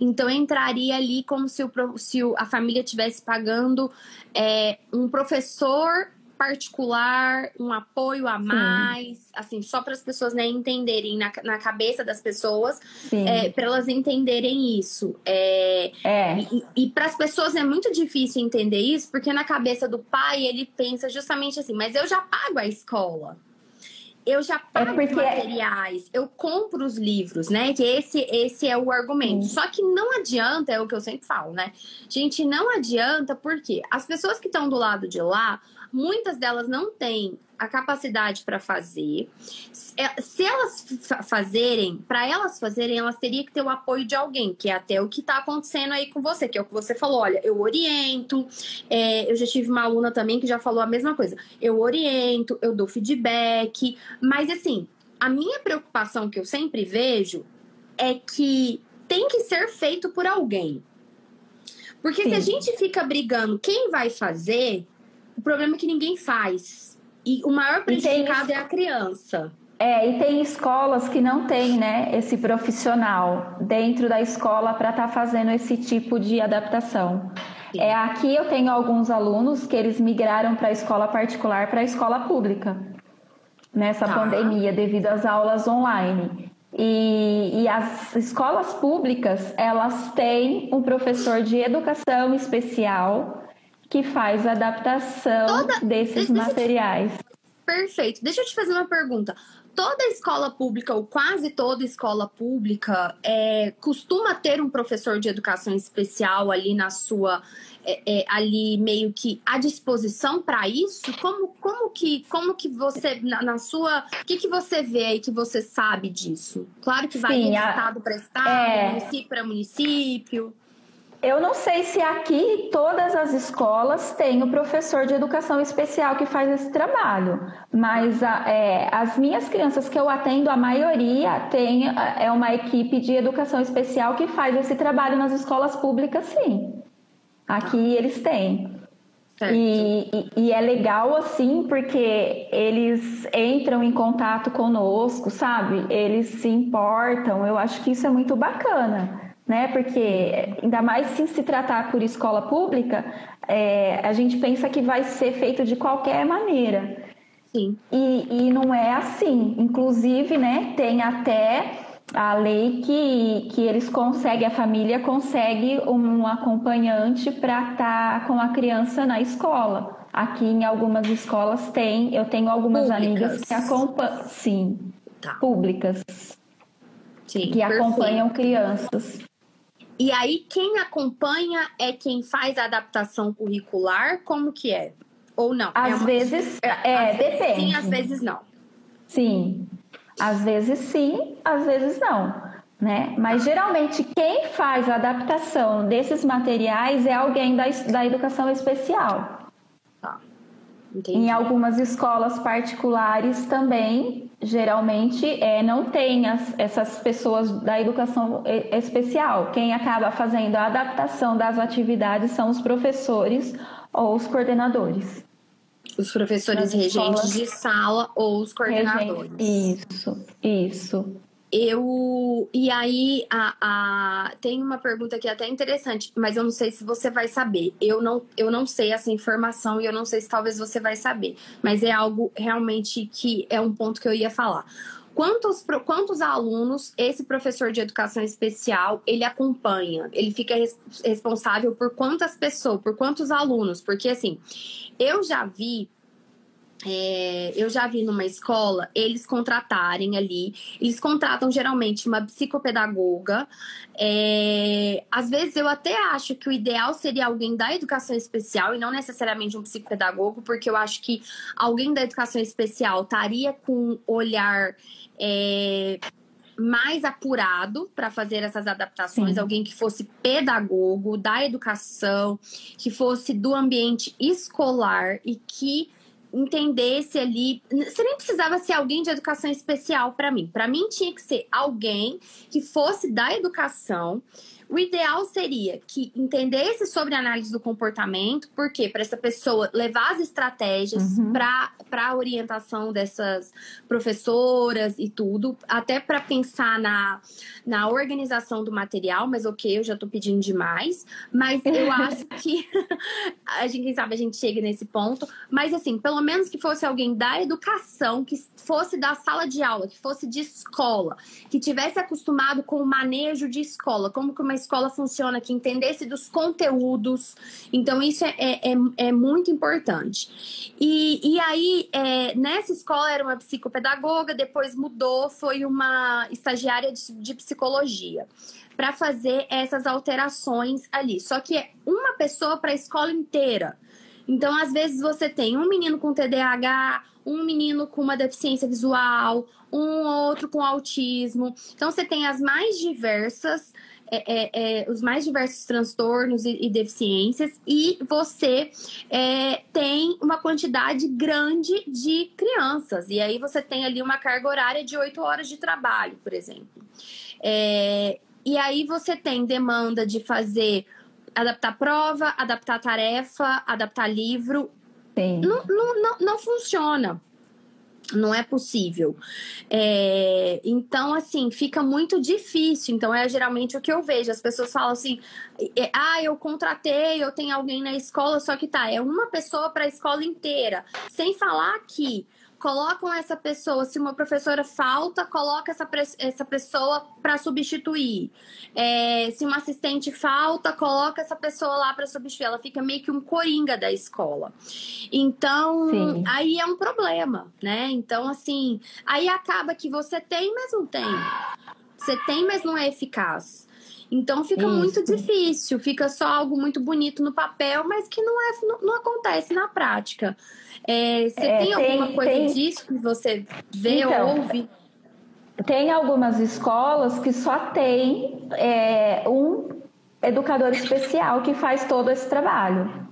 Então entraria ali como se, o, se a família estivesse pagando é, um professor particular, um apoio a mais, Sim. assim, só para as pessoas né, entenderem na, na cabeça das pessoas, é, para elas entenderem isso. É, é. E, e para as pessoas é muito difícil entender isso, porque na cabeça do pai ele pensa justamente assim: mas eu já pago a escola. Eu já é pago é porque... materiais, eu compro os livros, né? Que esse, esse é o argumento. Só que não adianta, é o que eu sempre falo, né? Gente, não adianta porque as pessoas que estão do lado de lá, muitas delas não têm a capacidade para fazer. Se é, elas fazerem, para elas fazerem, elas teriam que ter o apoio de alguém, que é até o que está acontecendo aí com você, que é o que você falou. Olha, eu oriento, é, eu já tive uma aluna também que já falou a mesma coisa. Eu oriento, eu dou feedback, mas assim, a minha preocupação que eu sempre vejo é que tem que ser feito por alguém. Porque Sim. se a gente fica brigando quem vai fazer, o problema é que ninguém faz. E o maior prejudicado tem... é a criança. É, e tem escolas que não tem, né, esse profissional dentro da escola para estar tá fazendo esse tipo de adaptação. Sim. É, aqui eu tenho alguns alunos que eles migraram para a escola particular para a escola pública nessa tá. pandemia devido às aulas online. E, e, as escolas públicas elas têm um professor de educação especial que faz a adaptação Toda... desses materiais. Perfeito. Deixa eu te fazer uma pergunta. Toda escola pública, ou quase toda escola pública, é, costuma ter um professor de educação especial ali na sua. É, é, ali meio que à disposição para isso? Como, como, que, como que você, na, na sua. O que, que você vê aí que você sabe disso? Claro que vai de estado para estado, é... município para município. Eu não sei se aqui todas as escolas têm o professor de educação especial que faz esse trabalho, mas é, as minhas crianças que eu atendo, a maioria tem é uma equipe de educação especial que faz esse trabalho nas escolas públicas, sim. Aqui eles têm. E, e, e, é legal assim porque eles entram em contato conosco, sabe? Eles se importam. Eu acho que isso é muito bacana né? Porque ainda mais se se tratar por escola pública, é, a gente pensa que vai ser feito de qualquer maneira. Sim. E, e não é assim. Inclusive, né, tem até a lei que, que eles conseguem, a família consegue um acompanhante para estar tá com a criança na escola. Aqui em algumas escolas tem, eu tenho algumas públicas. amigas que acompanham, sim, tá. públicas. Sim, que perfeito. acompanham crianças. E aí, quem acompanha é quem faz a adaptação curricular? Como que é? Ou não? Às é uma... vezes, é, às depende. Vezes sim, às vezes não. Sim. Às vezes sim, às vezes não. Né? Mas geralmente quem faz a adaptação desses materiais é alguém da, da educação especial. Entendi. Em algumas escolas particulares também, geralmente é, não tem as, essas pessoas da educação especial. Quem acaba fazendo a adaptação das atividades são os professores ou os coordenadores. Os professores regentes de sala ou os coordenadores. Isso, isso. Eu. E aí, a, a, tem uma pergunta aqui até interessante, mas eu não sei se você vai saber. Eu não, eu não sei essa informação e eu não sei se talvez você vai saber. Mas é algo realmente que é um ponto que eu ia falar. Quantos, quantos alunos esse professor de educação especial ele acompanha? Ele fica res, responsável por quantas pessoas, por quantos alunos? Porque assim, eu já vi é, eu já vi numa escola eles contratarem ali, eles contratam geralmente uma psicopedagoga. É, às vezes eu até acho que o ideal seria alguém da educação especial e não necessariamente um psicopedagogo, porque eu acho que alguém da educação especial estaria com olhar. É, mais apurado para fazer essas adaptações, Sim. alguém que fosse pedagogo da educação, que fosse do ambiente escolar e que entendesse ali. Você nem precisava ser alguém de educação especial para mim. Para mim tinha que ser alguém que fosse da educação o ideal seria que entendesse sobre análise do comportamento, porque para essa pessoa levar as estratégias uhum. para a orientação dessas professoras e tudo, até para pensar na, na organização do material, mas ok, eu já estou pedindo demais, mas eu acho que a gente, quem sabe a gente chega nesse ponto, mas assim, pelo menos que fosse alguém da educação, que fosse da sala de aula, que fosse de escola, que tivesse acostumado com o manejo de escola, como que uma escola funciona, que entendesse dos conteúdos. Então, isso é, é, é, é muito importante. E, e aí, é, nessa escola era uma psicopedagoga, depois mudou, foi uma estagiária de, de psicologia para fazer essas alterações ali. Só que é uma pessoa para a escola inteira. Então, às vezes, você tem um menino com TDAH, um menino com uma deficiência visual, um outro com autismo. Então, você tem as mais diversas. É, é, é, os mais diversos transtornos e, e deficiências, e você é, tem uma quantidade grande de crianças. E aí você tem ali uma carga horária de oito horas de trabalho, por exemplo. É, e aí você tem demanda de fazer adaptar prova, adaptar tarefa, adaptar livro. Não, não, não, não funciona. Não é possível. É, então, assim, fica muito difícil. Então, é geralmente o que eu vejo. As pessoas falam assim: ah, eu contratei, eu tenho alguém na escola, só que tá, é uma pessoa para a escola inteira. Sem falar que colocam essa pessoa, se uma professora falta, coloca essa, essa pessoa para substituir. É, se uma assistente falta, coloca essa pessoa lá para substituir. Ela fica meio que um coringa da escola. Então, Sim. aí é um problema, né? Então, assim, aí acaba que você tem, mas não tem. Você tem, mas não é eficaz. Então fica Isso. muito difícil, fica só algo muito bonito no papel, mas que não, é, não, não acontece na prática. É, você é, tem, tem, alguma coisa tem... disso que você vê então, ou ouve? Tem algumas escolas que só tem é, um educador especial que faz todo esse trabalho.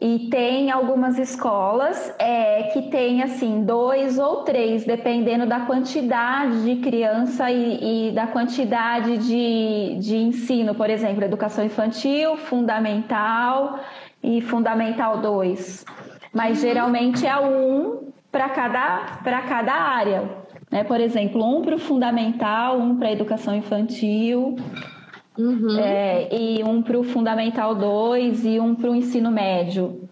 E tem algumas escolas é, que tem assim dois ou três, dependendo da quantidade de criança e, e, da quantidade de, de ensino, por exemplo, educação infantil, fundamental e fundamental 2 mas geralmente é um para cada, cada área. Né? Por exemplo, um para o fundamental, um para a educação infantil, uhum. é, e um para o fundamental 2 e um para o ensino médio.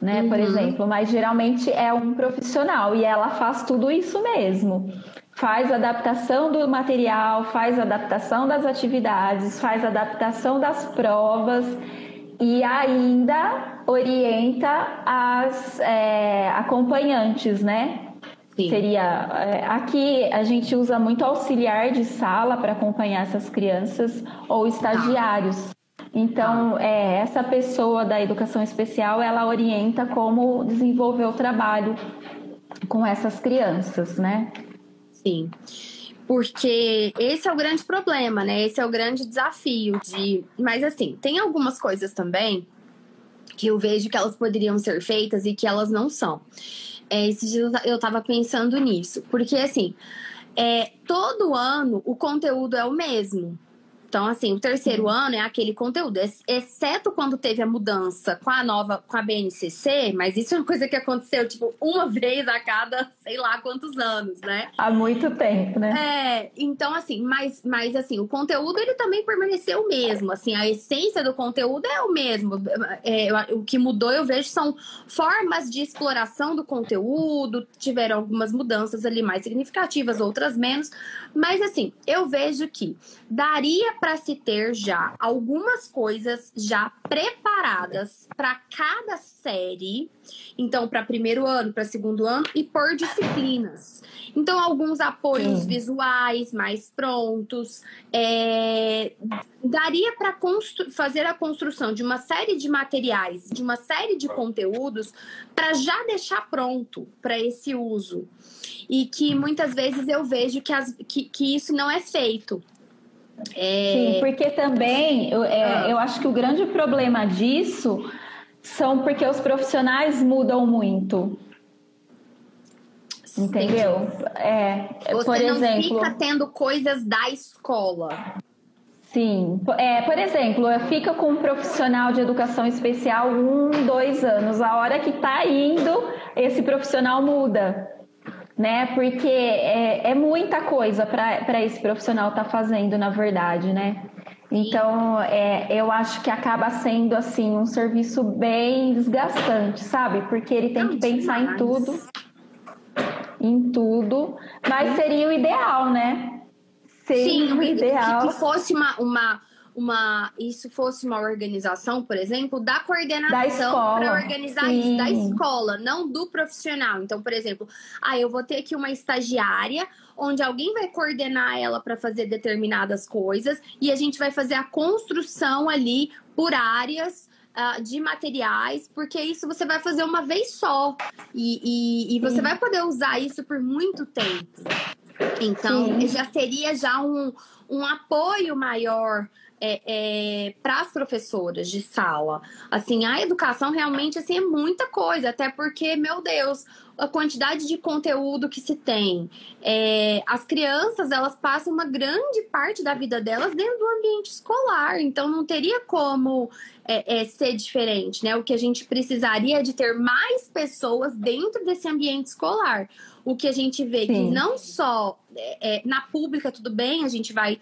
Né, uhum. Por exemplo, mas geralmente é um profissional e ela faz tudo isso mesmo. Faz adaptação do material, faz adaptação das atividades, faz adaptação das provas e ainda orienta as é, acompanhantes, né? Sim. Seria é, aqui a gente usa muito auxiliar de sala para acompanhar essas crianças ou estagiários. Então, é, essa pessoa da educação especial, ela orienta como desenvolver o trabalho com essas crianças, né? Sim. Porque esse é o grande problema, né? Esse é o grande desafio de. Mas assim, tem algumas coisas também que eu vejo que elas poderiam ser feitas e que elas não são. É, esses dias eu tava pensando nisso. Porque assim, é, todo ano o conteúdo é o mesmo. Então, assim, o terceiro uhum. ano é aquele conteúdo, exceto quando teve a mudança com a nova, com a BNCC, mas isso é uma coisa que aconteceu, tipo, uma vez a cada sei lá quantos anos, né? Há muito tempo, né? É, então, assim, mas, mas assim, o conteúdo ele também permaneceu o mesmo, assim, a essência do conteúdo é o mesmo. É, o que mudou, eu vejo, são formas de exploração do conteúdo, tiveram algumas mudanças ali mais significativas, outras menos, mas, assim, eu vejo que daria para se ter já algumas coisas já preparadas para cada série. Então, para primeiro ano, para segundo ano e por disciplinas. Então, alguns apoios Sim. visuais mais prontos. É... Daria para fazer a construção de uma série de materiais, de uma série de conteúdos, para já deixar pronto para esse uso e que muitas vezes eu vejo que, as, que, que isso não é feito. É... Sim, porque também eu, é, ah. eu acho que o grande problema disso são porque os profissionais mudam muito. Entendeu? É, Você por não exemplo, fica tendo coisas da escola. Sim, é, por exemplo, fica com um profissional de educação especial um, dois anos. A hora que está indo, esse profissional muda né? Porque é, é muita coisa para esse profissional estar tá fazendo, na verdade, né? Então, é, eu acho que acaba sendo assim um serviço bem desgastante, sabe? Porque ele tem que pensar em tudo, em tudo, mas seria o ideal, né? Seria Sim, o ideal. Que, que fosse uma, uma uma isso fosse uma organização, por exemplo, da coordenação para organizar Sim. isso da escola, não do profissional. Então, por exemplo, ah, eu vou ter aqui uma estagiária onde alguém vai coordenar ela para fazer determinadas coisas e a gente vai fazer a construção ali por áreas uh, de materiais, porque isso você vai fazer uma vez só e, e, e você vai poder usar isso por muito tempo. Então, Sim. já seria já um, um apoio maior é, é, para as professoras de sala. Assim, a educação realmente assim, é muita coisa, até porque, meu Deus, a quantidade de conteúdo que se tem. É, as crianças, elas passam uma grande parte da vida delas dentro do ambiente escolar, então não teria como é, é, ser diferente, né? O que a gente precisaria é de ter mais pessoas dentro desse ambiente escolar. O que a gente vê Sim. que não só é, na pública, tudo bem, a gente vai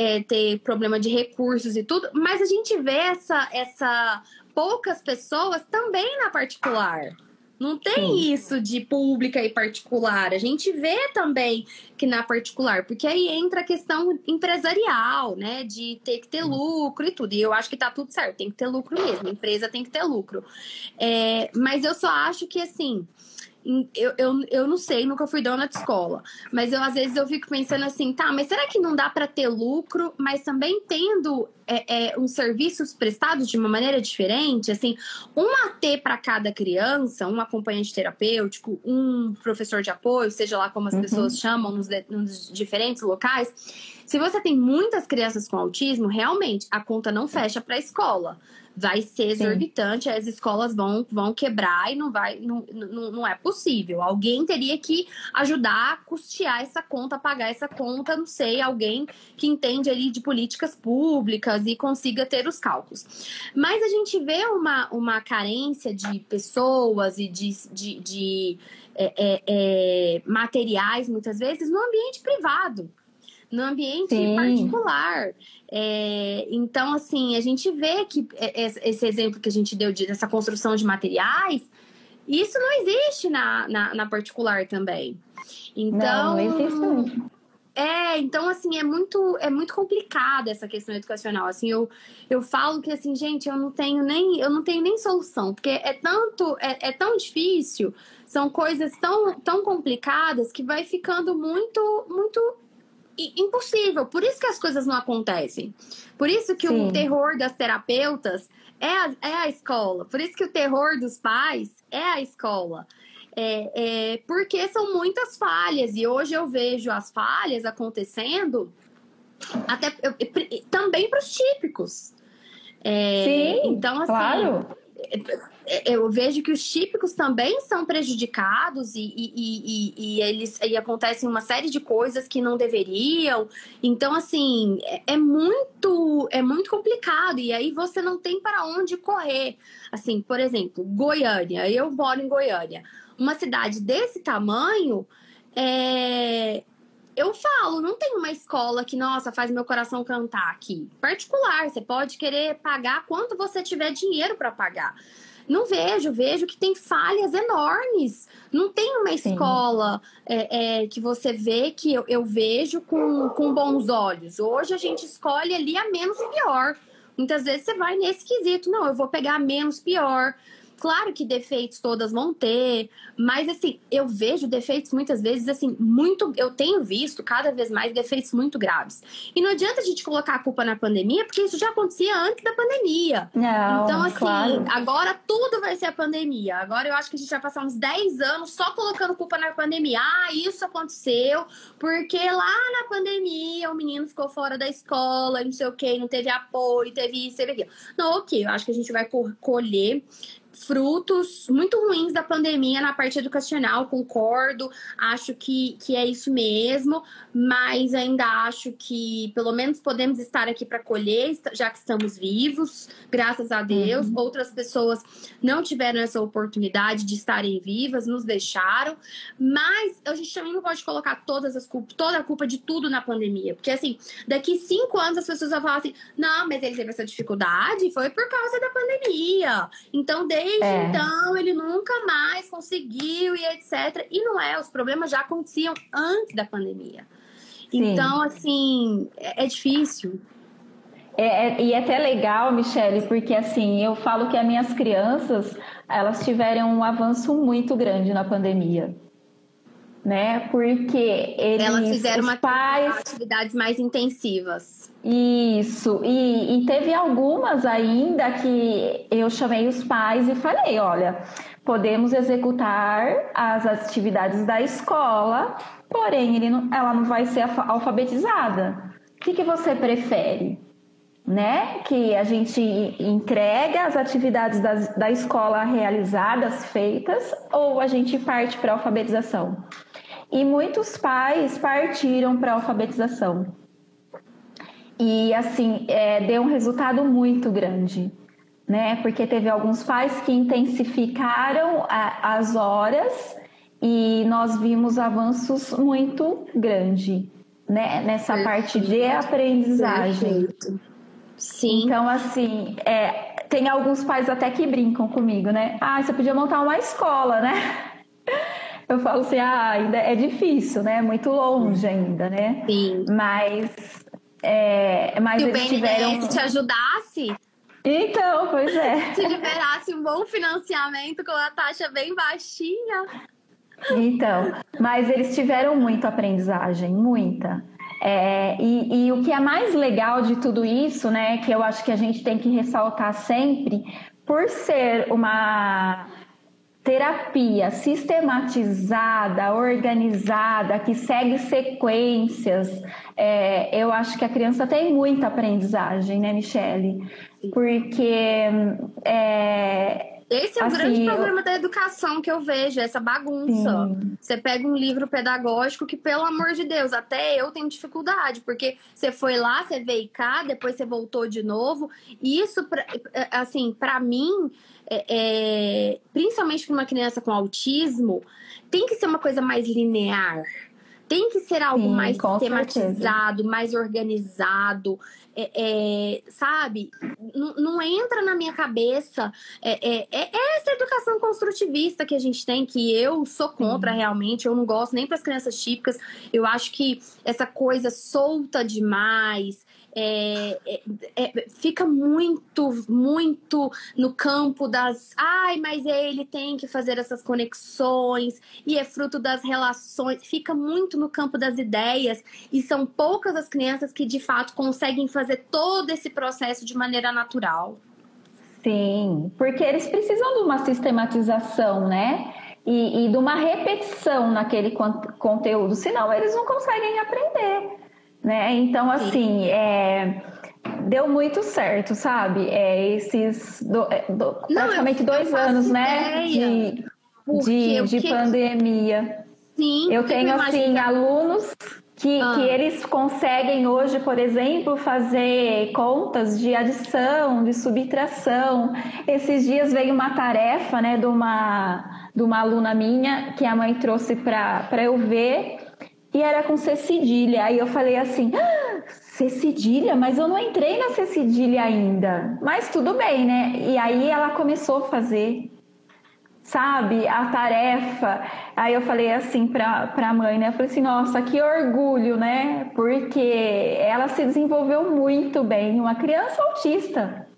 é, ter problema de recursos e tudo, mas a gente vê essa, essa poucas pessoas também na particular. Não tem Sim. isso de pública e particular. A gente vê também que na particular, porque aí entra a questão empresarial, né? De ter que ter lucro e tudo. E eu acho que tá tudo certo, tem que ter lucro mesmo. A empresa tem que ter lucro. É, mas eu só acho que assim eu, eu, eu não sei, nunca fui dona de escola, mas eu às vezes eu fico pensando assim, tá, mas será que não dá para ter lucro, mas também tendo é, é, uns serviços prestados de uma maneira diferente, assim, um AT para cada criança, um acompanhante terapêutico, um professor de apoio, seja lá como as uhum. pessoas chamam nos, nos diferentes locais. Se você tem muitas crianças com autismo, realmente a conta não fecha para a escola vai ser exorbitante, Sim. as escolas vão, vão quebrar e não vai, não, não, não é possível. Alguém teria que ajudar a custear essa conta, pagar essa conta, não sei, alguém que entende ali de políticas públicas e consiga ter os cálculos. Mas a gente vê uma, uma carência de pessoas e de, de, de é, é, é, materiais, muitas vezes, no ambiente privado no ambiente Sim. particular. É, então, assim, a gente vê que é, esse exemplo que a gente deu de, dessa construção de materiais, isso não existe na, na, na particular também. Então. Não, não existe. É, então assim, é muito é muito complicada essa questão educacional. Assim, eu, eu falo que assim, gente, eu não tenho nem eu não tenho nem solução, porque é tanto é, é tão difícil, são coisas tão tão complicadas que vai ficando muito muito impossível. Por isso que as coisas não acontecem. Por isso que Sim. o terror das terapeutas é a, é a escola. Por isso que o terror dos pais é a escola. É, é, porque são muitas falhas e hoje eu vejo as falhas acontecendo até eu, também para os típicos. É, Sim, então assim, claro. É, eu vejo que os típicos também são prejudicados e, e, e, e eles e acontecem uma série de coisas que não deveriam. Então, assim, é, é, muito é muito complicado. E aí você não tem para onde correr. Assim, por exemplo, Goiânia. Eu moro em Goiânia uma cidade desse tamanho, é, eu falo, não tem uma escola que, nossa, faz meu coração cantar aqui. Particular, você pode querer pagar quanto você tiver dinheiro para pagar. Não vejo, vejo que tem falhas enormes. Não tem uma escola é, é, que você vê que eu, eu vejo com, com bons olhos. Hoje a gente escolhe ali a menos pior. Muitas vezes você vai nesse quesito, não, eu vou pegar a menos pior. Claro que defeitos todas vão ter, mas assim, eu vejo defeitos muitas vezes assim, muito, eu tenho visto cada vez mais defeitos muito graves. E não adianta a gente colocar a culpa na pandemia, porque isso já acontecia antes da pandemia. Não, então assim, claro. agora tudo vai ser a pandemia. Agora eu acho que a gente vai passar uns 10 anos só colocando culpa na pandemia. Ah, isso aconteceu porque lá na pandemia o menino ficou fora da escola, não sei o que, não teve apoio, teve isso, teve aquilo. Não, ok, eu acho que a gente vai colher frutos muito ruins da pandemia na parte educacional, concordo, acho que, que é isso mesmo, mas ainda acho que pelo menos podemos estar aqui para colher, já que estamos vivos, graças a Deus. Uhum. Outras pessoas não tiveram essa oportunidade de estarem vivas, nos deixaram, mas a gente também não pode colocar todas as culpas, toda a culpa de tudo na pandemia, porque assim, daqui cinco anos as pessoas vão falar assim: não, mas ele teve essa dificuldade, foi por causa da pandemia. Então, desde é. então, ele nunca mais conseguiu e etc. E não é, os problemas já aconteciam antes da pandemia. Sim. Então, assim, é, é difícil. É, é, e é até legal, Michele, porque assim, eu falo que as minhas crianças, elas tiveram um avanço muito grande na pandemia. Né? Porque eles, elas fizeram uma pais... atividades mais intensivas. Isso, e, e, teve algumas ainda que eu chamei os pais e falei: olha, podemos executar as atividades da escola, porém não, ela não vai ser alfabetizada. O que, que você prefere? Né? Que a gente entrega as atividades da escola realizadas, feitas, ou a gente parte para a alfabetização? E muitos pais partiram para a alfabetização e assim, é, deu um resultado muito grande, né? Porque teve alguns pais que intensificaram a, as horas e nós vimos avanços muito grandes, né? Nessa Perfeito. parte de aprendizagem. Perfeito. Sim. Então, assim, é, tem alguns pais até que brincam comigo, né? Ah, você podia montar uma escola, né? Eu falo assim, ah, ainda é difícil, né? Muito longe ainda, né? Sim. Mas é, mas Se o BNDES tiveram... te ajudasse. Então, pois é. Se liberasse um bom financiamento com a taxa bem baixinha. Então, mas eles tiveram muita aprendizagem, muita. É, e, e, o que é mais legal de tudo isso, né, que eu acho que a gente tem que ressaltar sempre, por ser uma terapia sistematizada, organizada, que segue sequências, é, eu acho que a criança tem muita aprendizagem, né, Michele? Porque é, esse é o assim, grande problema da educação que eu vejo, essa bagunça. Sim. Você pega um livro pedagógico que, pelo amor de Deus, até eu tenho dificuldade, porque você foi lá, você veio cá, depois você voltou de novo. E isso, assim, para mim, é, é, principalmente para uma criança com autismo, tem que ser uma coisa mais linear Tem que ser algo Sim, mais sistematizado, certeza. mais organizado, é, é, sabe? N não entra na minha cabeça. É, é, essa educação construtivista que a gente tem, que eu sou contra realmente, eu não gosto nem para as crianças típicas. Eu acho que essa coisa solta demais, é, é, é, fica muito, muito no campo das. Ai, mas ele tem que fazer essas conexões e é fruto das relações. Fica muito no campo das ideias e são poucas as crianças que de fato conseguem fazer todo esse processo de maneira natural. Sim, porque eles precisam de uma sistematização, né? E, e de uma repetição naquele conteúdo, senão eles não conseguem aprender. Né? Então, assim, é, deu muito certo, sabe? É, esses do, é, do, Não, praticamente dois anos, né? De, de, de pandemia. Sim, eu tenho, assim, alunos que, ah. que eles conseguem hoje, por exemplo, fazer contas de adição, de subtração. Esses dias veio uma tarefa, né, de uma, de uma aluna minha que a mãe trouxe para eu ver e era com C cedilha. Aí eu falei assim: ah, C cedilha? Mas eu não entrei na C cedilha ainda. Mas tudo bem, né? E aí ela começou a fazer, sabe, a tarefa. Aí eu falei assim para a mãe, né? Eu falei assim: nossa, que orgulho, né? Porque ela se desenvolveu muito bem, uma criança autista.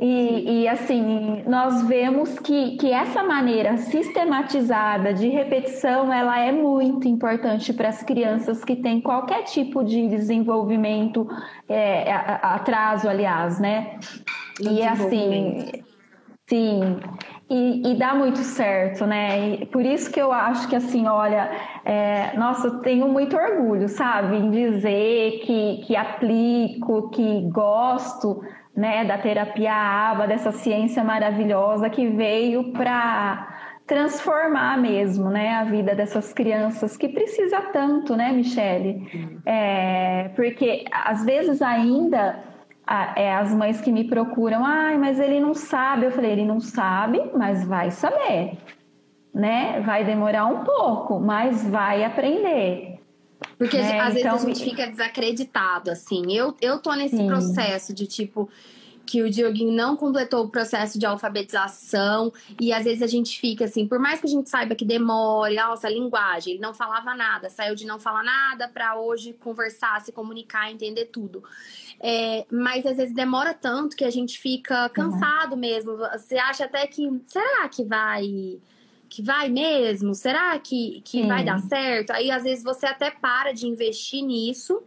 E, e, assim, nós vemos que, que essa maneira sistematizada de repetição, ela é muito importante para as crianças que têm qualquer tipo de desenvolvimento, é, atraso, aliás, né? E assim, sim, e, e, dá muito certo, né? E por isso que eu acho que assim, olha, é, nossa, eu tenho muito orgulho, sabe, em dizer que, que aplico, que gosto né, da terapia ABA, dessa ciência maravilhosa que veio para transformar mesmo, né, a vida dessas crianças que precisa tanto, né, Michele? É, porque às vezes ainda é, as mães que me procuram, ai, mas ele não sabe. Eu falei, ele não sabe, mas vai saber, né? Vai demorar um pouco, mas vai aprender. Porque é, às então... vezes a gente fica desacreditado, assim. Eu, eu tô nesse Sim. processo de tipo que o Dioguinho não completou o processo de alfabetização e às vezes a gente fica assim, por mais que a gente saiba que demore, nossa, a linguagem, ele não falava nada, saiu de não falar nada para hoje conversar, se comunicar, entender tudo. É, mas às vezes demora tanto que a gente fica cansado uhum. mesmo. Você acha até que será que vai que vai mesmo? Será que, que vai dar certo? Aí às vezes você até para de investir nisso.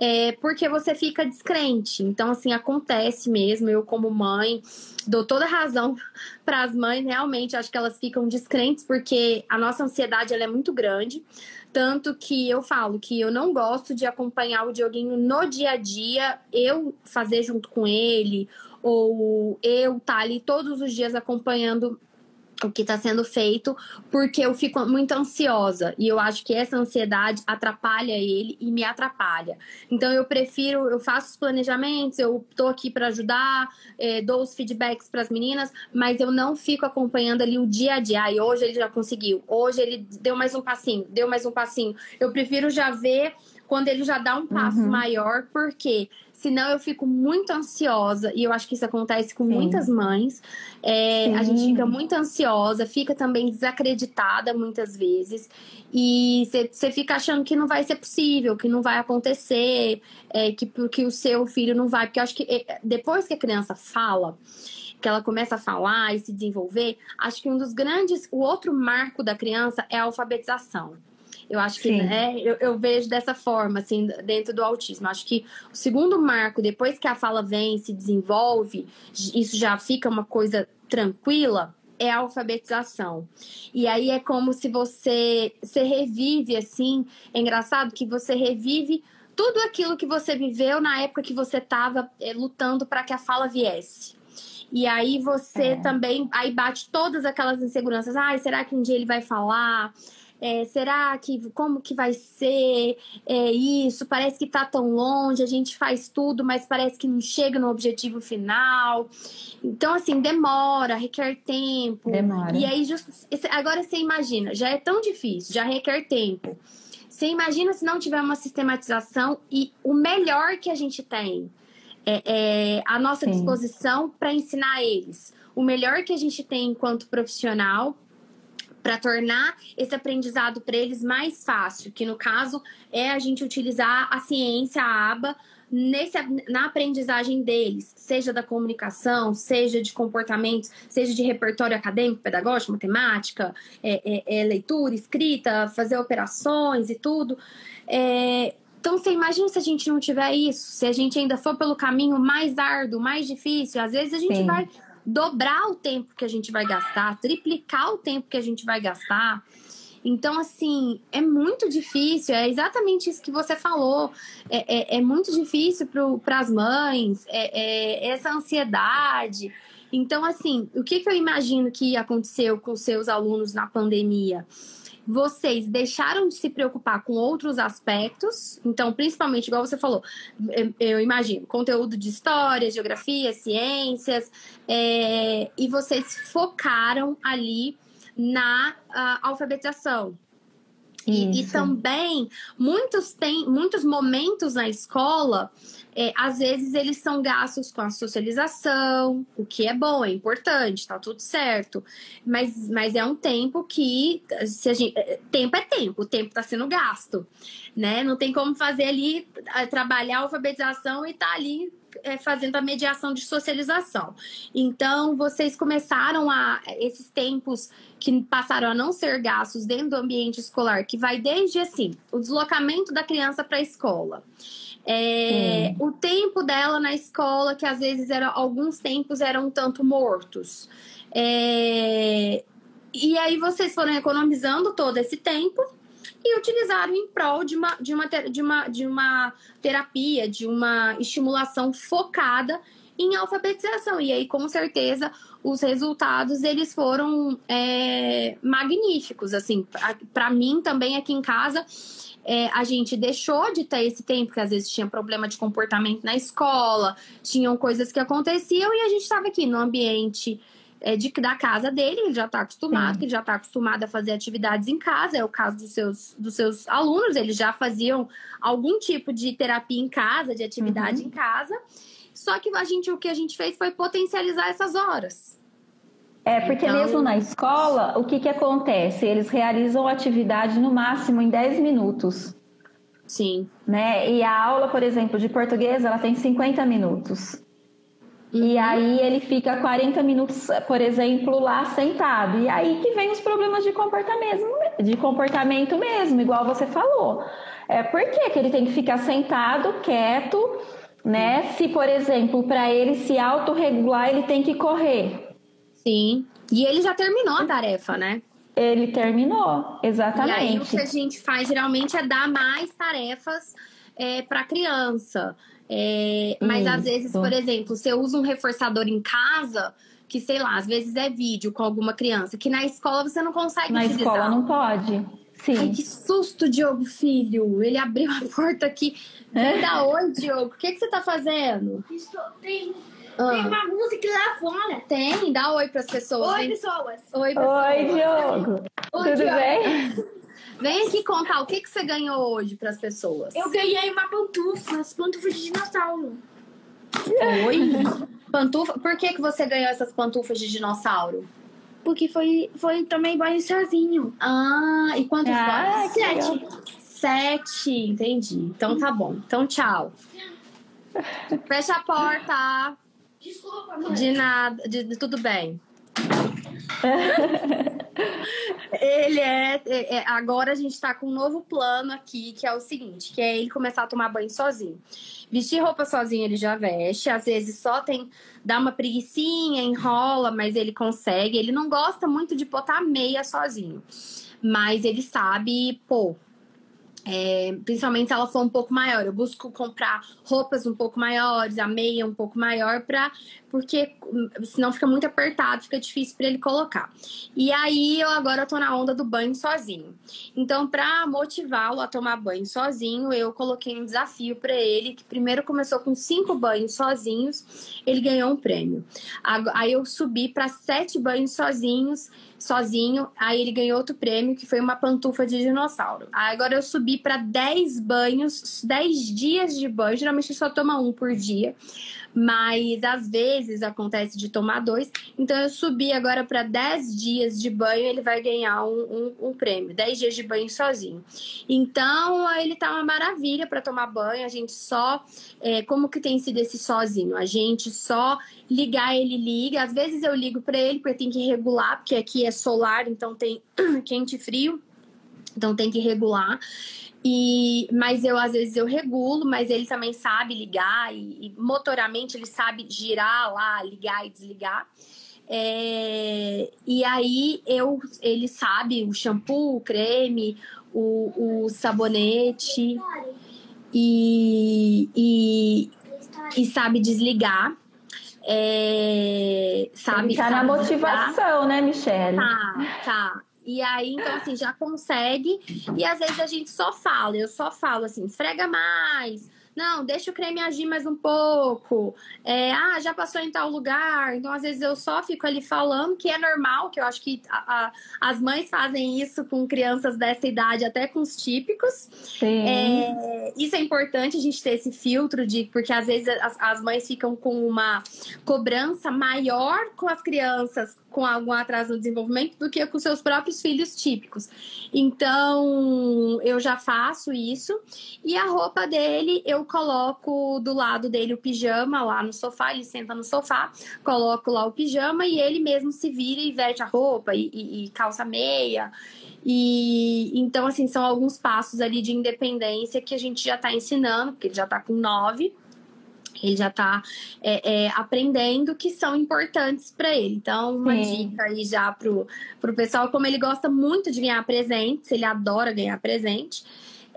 É, porque você fica descrente. Então, assim, acontece mesmo. Eu, como mãe, dou toda razão para as mães, realmente, acho que elas ficam descrentes, porque a nossa ansiedade ela é muito grande. Tanto que eu falo que eu não gosto de acompanhar o Dioguinho no dia a dia, eu fazer junto com ele, ou eu estar tá ali todos os dias acompanhando o que está sendo feito, porque eu fico muito ansiosa e eu acho que essa ansiedade atrapalha ele e me atrapalha. Então eu prefiro, eu faço os planejamentos, eu tô aqui para ajudar, é, dou os feedbacks para as meninas, mas eu não fico acompanhando ali o dia a dia. E hoje ele já conseguiu, hoje ele deu mais um passinho, deu mais um passinho. Eu prefiro já ver quando ele já dá um passo uhum. maior, porque Senão eu fico muito ansiosa, e eu acho que isso acontece com Sim. muitas mães. É, a gente fica muito ansiosa, fica também desacreditada muitas vezes. E você fica achando que não vai ser possível, que não vai acontecer, é, que, que o seu filho não vai. Porque eu acho que é, depois que a criança fala, que ela começa a falar e se desenvolver, acho que um dos grandes, o outro marco da criança é a alfabetização. Eu acho que né, eu, eu, vejo dessa forma, assim, dentro do autismo. Acho que o segundo marco, depois que a fala vem, se desenvolve, isso já fica uma coisa tranquila, é a alfabetização. E aí é como se você, você revive, assim, é engraçado que você revive tudo aquilo que você viveu na época que você estava é, lutando para que a fala viesse. E aí você é. também aí bate todas aquelas inseguranças. Ai, será que um dia ele vai falar? É, será que como que vai ser é, isso? Parece que está tão longe, a gente faz tudo, mas parece que não chega no objetivo final. Então, assim, demora, requer tempo. Demora. E aí, just, agora você imagina, já é tão difícil, já requer tempo. Você imagina se não tiver uma sistematização e o melhor que a gente tem é, é a nossa Sim. disposição para ensinar eles. O melhor que a gente tem enquanto profissional para tornar esse aprendizado para eles mais fácil, que no caso é a gente utilizar a ciência, a aba, nesse, na aprendizagem deles, seja da comunicação, seja de comportamentos, seja de repertório acadêmico, pedagógico, matemática, é, é, é leitura, escrita, fazer operações e tudo. É, então, você imagina se a gente não tiver isso, se a gente ainda for pelo caminho mais árduo, mais difícil, às vezes a gente Sim. vai dobrar o tempo que a gente vai gastar, triplicar o tempo que a gente vai gastar. Então, assim, é muito difícil, é exatamente isso que você falou. É, é, é muito difícil para as mães, é, é, essa ansiedade. Então, assim, o que, que eu imagino que aconteceu com seus alunos na pandemia? Vocês deixaram de se preocupar com outros aspectos, então, principalmente, igual você falou, eu imagino, conteúdo de história, geografia, ciências, é, e vocês focaram ali na uh, alfabetização. E, e, também muitos tem muitos momentos na escola é, às vezes eles são gastos com a socialização, o que é bom, é importante, tá tudo certo. Mas, mas é um tempo que se a gente, é, tempo é tempo, o tempo está sendo gasto, né? Não tem como fazer ali trabalhar a alfabetização e tá ali é, fazendo a mediação de socialização. Então, vocês começaram a esses tempos que passaram a não ser gastos dentro do ambiente escolar, que vai desde assim, o deslocamento da criança para a escola. É, hum. O tempo dela na escola, que às vezes era, alguns tempos eram um tanto mortos. É, e aí vocês foram economizando todo esse tempo e utilizaram em prol de uma, de uma, de uma, de uma terapia, de uma estimulação focada em alfabetização. E aí, com certeza, os resultados eles foram é, magníficos. Assim, para mim também aqui em casa é, a gente deixou de ter esse tempo, porque às vezes tinha problema de comportamento na escola, tinham coisas que aconteciam e a gente estava aqui no ambiente é, de, da casa dele, ele já está acostumado, ele já está acostumado a fazer atividades em casa, é o caso dos seus, dos seus alunos, eles já faziam algum tipo de terapia em casa, de atividade uhum. em casa. Só que a gente, o que a gente fez foi potencializar essas horas. É, porque então... mesmo na escola, o que, que acontece? Eles realizam a atividade no máximo em 10 minutos. Sim. Né? E a aula, por exemplo, de português, ela tem 50 minutos. Uhum. E aí ele fica 40 minutos, por exemplo, lá sentado. E aí que vem os problemas de comportamento, de comportamento mesmo, igual você falou. É, por que, que ele tem que ficar sentado, quieto, né? Se, por exemplo, para ele se autorregular, ele tem que correr. Sim. E ele já terminou a tarefa, né? Ele terminou, exatamente. E aí o que a gente faz geralmente é dar mais tarefas é, para criança. É, mas às vezes, por exemplo, você usa um reforçador em casa, que sei lá, às vezes é vídeo com alguma criança, que na escola você não consegue na utilizar. escola não pode. Sim. Ai, que susto, Diogo, filho. Ele abriu a porta aqui. Vem é. dar oi, Diogo. O que, que você tá fazendo? Estou, tem ah. Tem uma música lá fora. Tem, dá oi pras pessoas. Oi, pessoas. Oi, pessoas. Oi, Diogo. Oi, Tudo Diogo. bem? Vem aqui contar o que, que você ganhou hoje pras pessoas. Eu ganhei uma pantufa, as pantufas de dinossauro. Oi? Pantufa? Por que, que você ganhou essas pantufas de dinossauro? Porque foi, foi também banho sozinho. Ah, e quantos ah, banhos? Sete. Sete, entendi. Então tá bom. Então tchau. Fecha a porta. Desculpa, mãe. De nada, de, de tudo bem. ele é, é, é, Agora a gente está com um novo plano aqui, que é o seguinte: que é ele começar a tomar banho sozinho. Vestir roupa sozinho ele já veste, às vezes só tem. dá uma preguiçinha, enrola, mas ele consegue. Ele não gosta muito de botar meia sozinho. Mas ele sabe, pô, é, principalmente se ela for um pouco maior. Eu busco comprar roupas um pouco maiores, a meia um pouco maior, pra, porque senão fica muito apertado, fica difícil para ele colocar. E aí eu agora tô na onda do banho sozinho. Então, para motivá-lo a tomar banho sozinho, eu coloquei um desafio para ele, que primeiro começou com cinco banhos sozinhos, ele ganhou um prêmio. Aí eu subi para sete banhos sozinhos sozinho. Aí ele ganhou outro prêmio, que foi uma pantufa de dinossauro. Aí agora eu subi para 10 banhos, 10 dias de banho. Geralmente só toma um por dia mas às vezes acontece de tomar dois. Então eu subi agora para 10 dias de banho, ele vai ganhar um, um, um, prêmio, 10 dias de banho sozinho. Então ele tá uma maravilha para tomar banho. A gente só, é, como que tem sido esse sozinho? A gente só ligar, ele liga. Às vezes eu ligo para ele, porque tem que regular, porque aqui é solar, então tem quente e frio. Então tem que regular. E, mas eu às vezes eu regulo, mas ele também sabe ligar e, e motoramente ele sabe girar lá, ligar e desligar. É, e aí eu, ele sabe o shampoo, o creme, o, o sabonete e, e, e sabe desligar. É, sabe, ele tá sabe na motivação, desligar. né, Michelle? Tá, tá. E aí, então, assim, já consegue. E às vezes a gente só fala, eu só falo assim, esfrega mais, não, deixa o creme agir mais um pouco. É, ah, já passou em tal lugar. Então, às vezes, eu só fico ali falando, que é normal, que eu acho que a, a, as mães fazem isso com crianças dessa idade, até com os típicos. Sim. É, isso é importante a gente ter esse filtro de, porque às vezes as, as mães ficam com uma cobrança maior com as crianças com algum atraso no desenvolvimento do que com seus próprios filhos típicos. Então, eu já faço isso. E a roupa dele, eu coloco do lado dele o pijama lá no sofá, ele senta no sofá, coloco lá o pijama e ele mesmo se vira e veste a roupa e, e, e calça meia. E então, assim, são alguns passos ali de independência que a gente já está ensinando, porque ele já está com nove ele já está é, é, aprendendo que são importantes para ele. Então, uma Sim. dica aí já pro, pro pessoal, como ele gosta muito de ganhar presentes, ele adora ganhar presente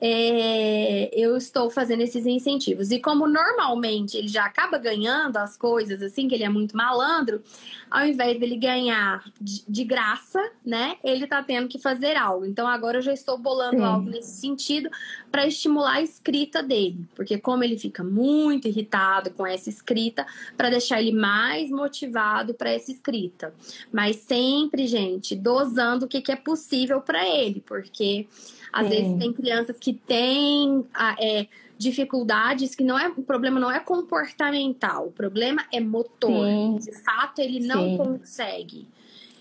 é, eu estou fazendo esses incentivos. E como normalmente ele já acaba ganhando as coisas, assim, que ele é muito malandro, ao invés dele ganhar de, de graça, né, ele tá tendo que fazer algo. Então agora eu já estou bolando Sim. algo nesse sentido para estimular a escrita dele, porque como ele fica muito irritado com essa escrita, para deixar ele mais motivado para essa escrita. Mas sempre, gente, dosando o que, que é possível para ele, porque às Sim. vezes tem crianças que têm é, dificuldades que não é o problema não é comportamental, o problema é motor. Sim. De fato, ele não Sim. consegue.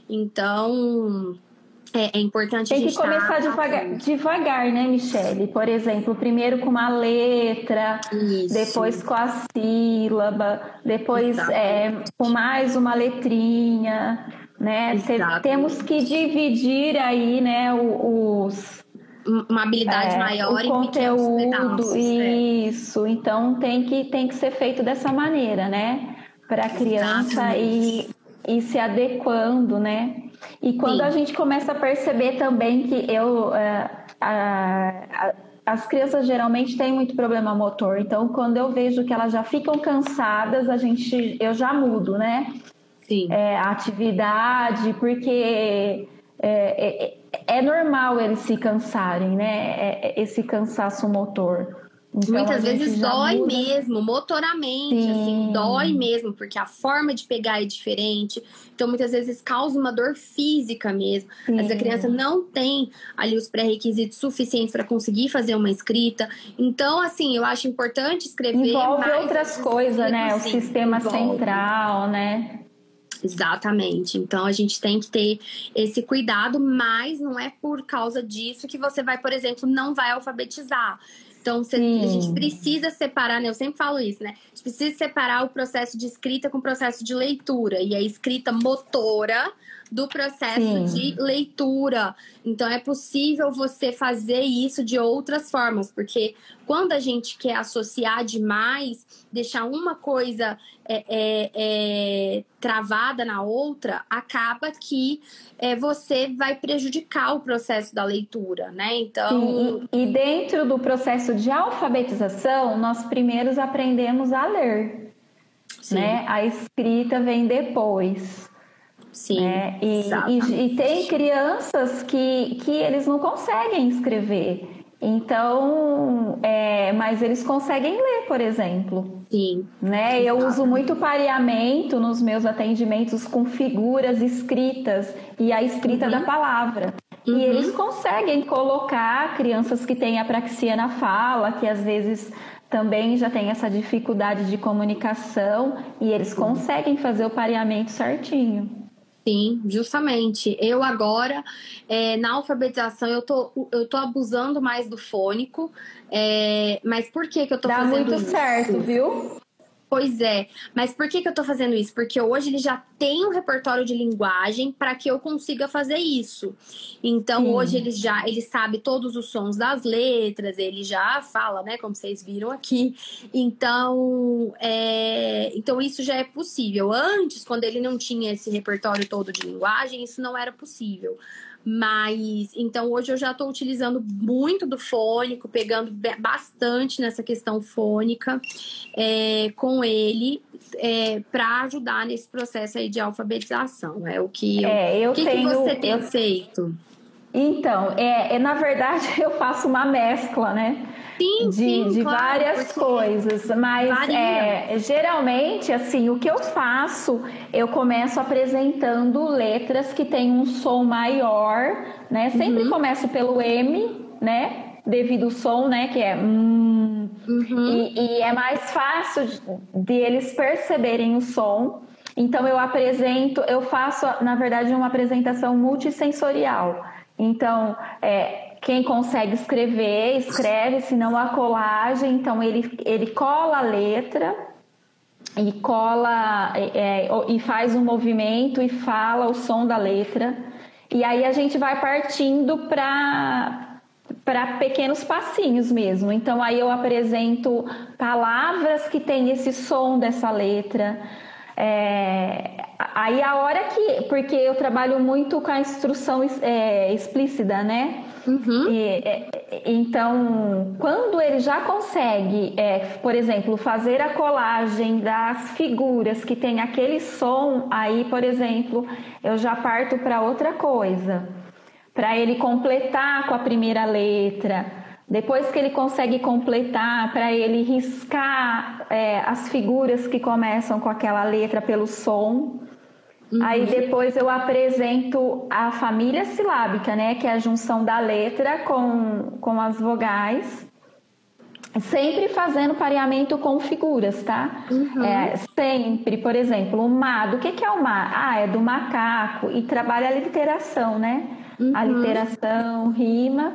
Então, é, é, importante Tem que começar devagar, devagar, né, Michele? Por exemplo, primeiro com uma letra, Isso. depois com a sílaba, depois é, com mais uma letrinha, né? Temos que dividir aí, né, os uma habilidade é, maior o conteúdo, é. isso. É. Então tem que, tem que ser feito dessa maneira, né? Para a criança ir, ir se adequando, né? E quando Sim. a gente começa a perceber também que eu. É, a, a, as crianças geralmente têm muito problema motor, então quando eu vejo que elas já ficam cansadas, a gente, eu já mudo, né? Sim. É, a atividade, porque é, é, normal eles se cansarem, né? É, é esse cansaço motor. Então, Muitas vezes dói muda. mesmo, motoramente, assim, Sim. assim, dói mesmo, porque a forma de pegar é diferente. Então, muitas vezes causa uma dor física mesmo. Sim. Mas a criança não tem ali os pré-requisitos suficientes para conseguir fazer uma escrita. Então, assim, eu acho importante escrever. Envolve outras coisas, né? O sistema envolve. central, né? Exatamente. Então a gente tem que ter esse cuidado, mas não é por causa disso que você vai, por exemplo, não vai alfabetizar. Então, você, a gente precisa separar, né? Eu sempre falo isso, né? A gente precisa separar o processo de escrita com o processo de leitura. E a escrita motora do processo Sim. de leitura. Então é possível você fazer isso de outras formas, porque quando a gente quer associar demais, deixar uma coisa é, é, é, travada na outra, acaba que é, você vai prejudicar o processo da leitura, né? Então. e, e dentro do processo de alfabetização, nós primeiros aprendemos a ler. Sim. Né? A escrita vem depois. Sim. Né? E, e, e, tem crianças que, que eles não conseguem escrever. Então, é, mas eles conseguem ler, por exemplo. Sim. Né? Eu uso muito pareamento nos meus atendimentos com figuras escritas e a escrita uhum. da palavra. Uhum. E eles conseguem colocar crianças que têm apraxia na fala, que às vezes também já tem essa dificuldade de comunicação, e eles conseguem fazer o pareamento certinho. Sim, justamente. Eu agora, é, na alfabetização, eu tô, eu tô abusando mais do fônico. É, mas por que, que eu tô Dá fazendo isso? Dá muito certo, viu? Pois é, mas por que, que eu tô fazendo isso? Porque hoje ele já tem um repertório de linguagem para que eu consiga fazer isso. Então Sim. hoje ele já ele sabe todos os sons das letras, ele já fala, né? Como vocês viram aqui. Então, é, então isso já é possível. Antes, quando ele não tinha esse repertório todo de linguagem, isso não era possível. Mas então hoje eu já estou utilizando muito do fônico, pegando bastante nessa questão fônica é, com ele é, para ajudar nesse processo aí de alfabetização. É o que, é, eu que, tenho, que você tem eu... feito? Então, é, é, na verdade eu faço uma mescla, né? Sim, de, sim, de claro, várias coisas, mas é, geralmente assim o que eu faço eu começo apresentando letras que têm um som maior, né? Sempre uhum. começo pelo M, né? Devido ao som, né? Que é hum, uhum. e, e é mais fácil de, de eles perceberem o som. Então eu apresento, eu faço na verdade uma apresentação multissensorial. Então, é, quem consegue escrever, escreve, se não a colagem, então ele, ele cola a letra e cola é, é e faz um movimento e fala o som da letra. E aí a gente vai partindo para para pequenos passinhos mesmo. Então aí eu apresento palavras que têm esse som dessa letra. É, aí a hora que. Porque eu trabalho muito com a instrução é, explícita, né? Uhum. E, é, então, quando ele já consegue, é, por exemplo, fazer a colagem das figuras que tem aquele som, aí, por exemplo, eu já parto para outra coisa. Para ele completar com a primeira letra depois que ele consegue completar, para ele riscar é, as figuras que começam com aquela letra pelo som. Uhum. Aí depois eu apresento a família silábica, né? Que é a junção da letra com, com as vogais. Sempre fazendo pareamento com figuras, tá? Uhum. É, sempre, por exemplo, o má. Do que, que é o má? Ah, é do macaco. E trabalha a literação, né? Uhum. A literação, rima.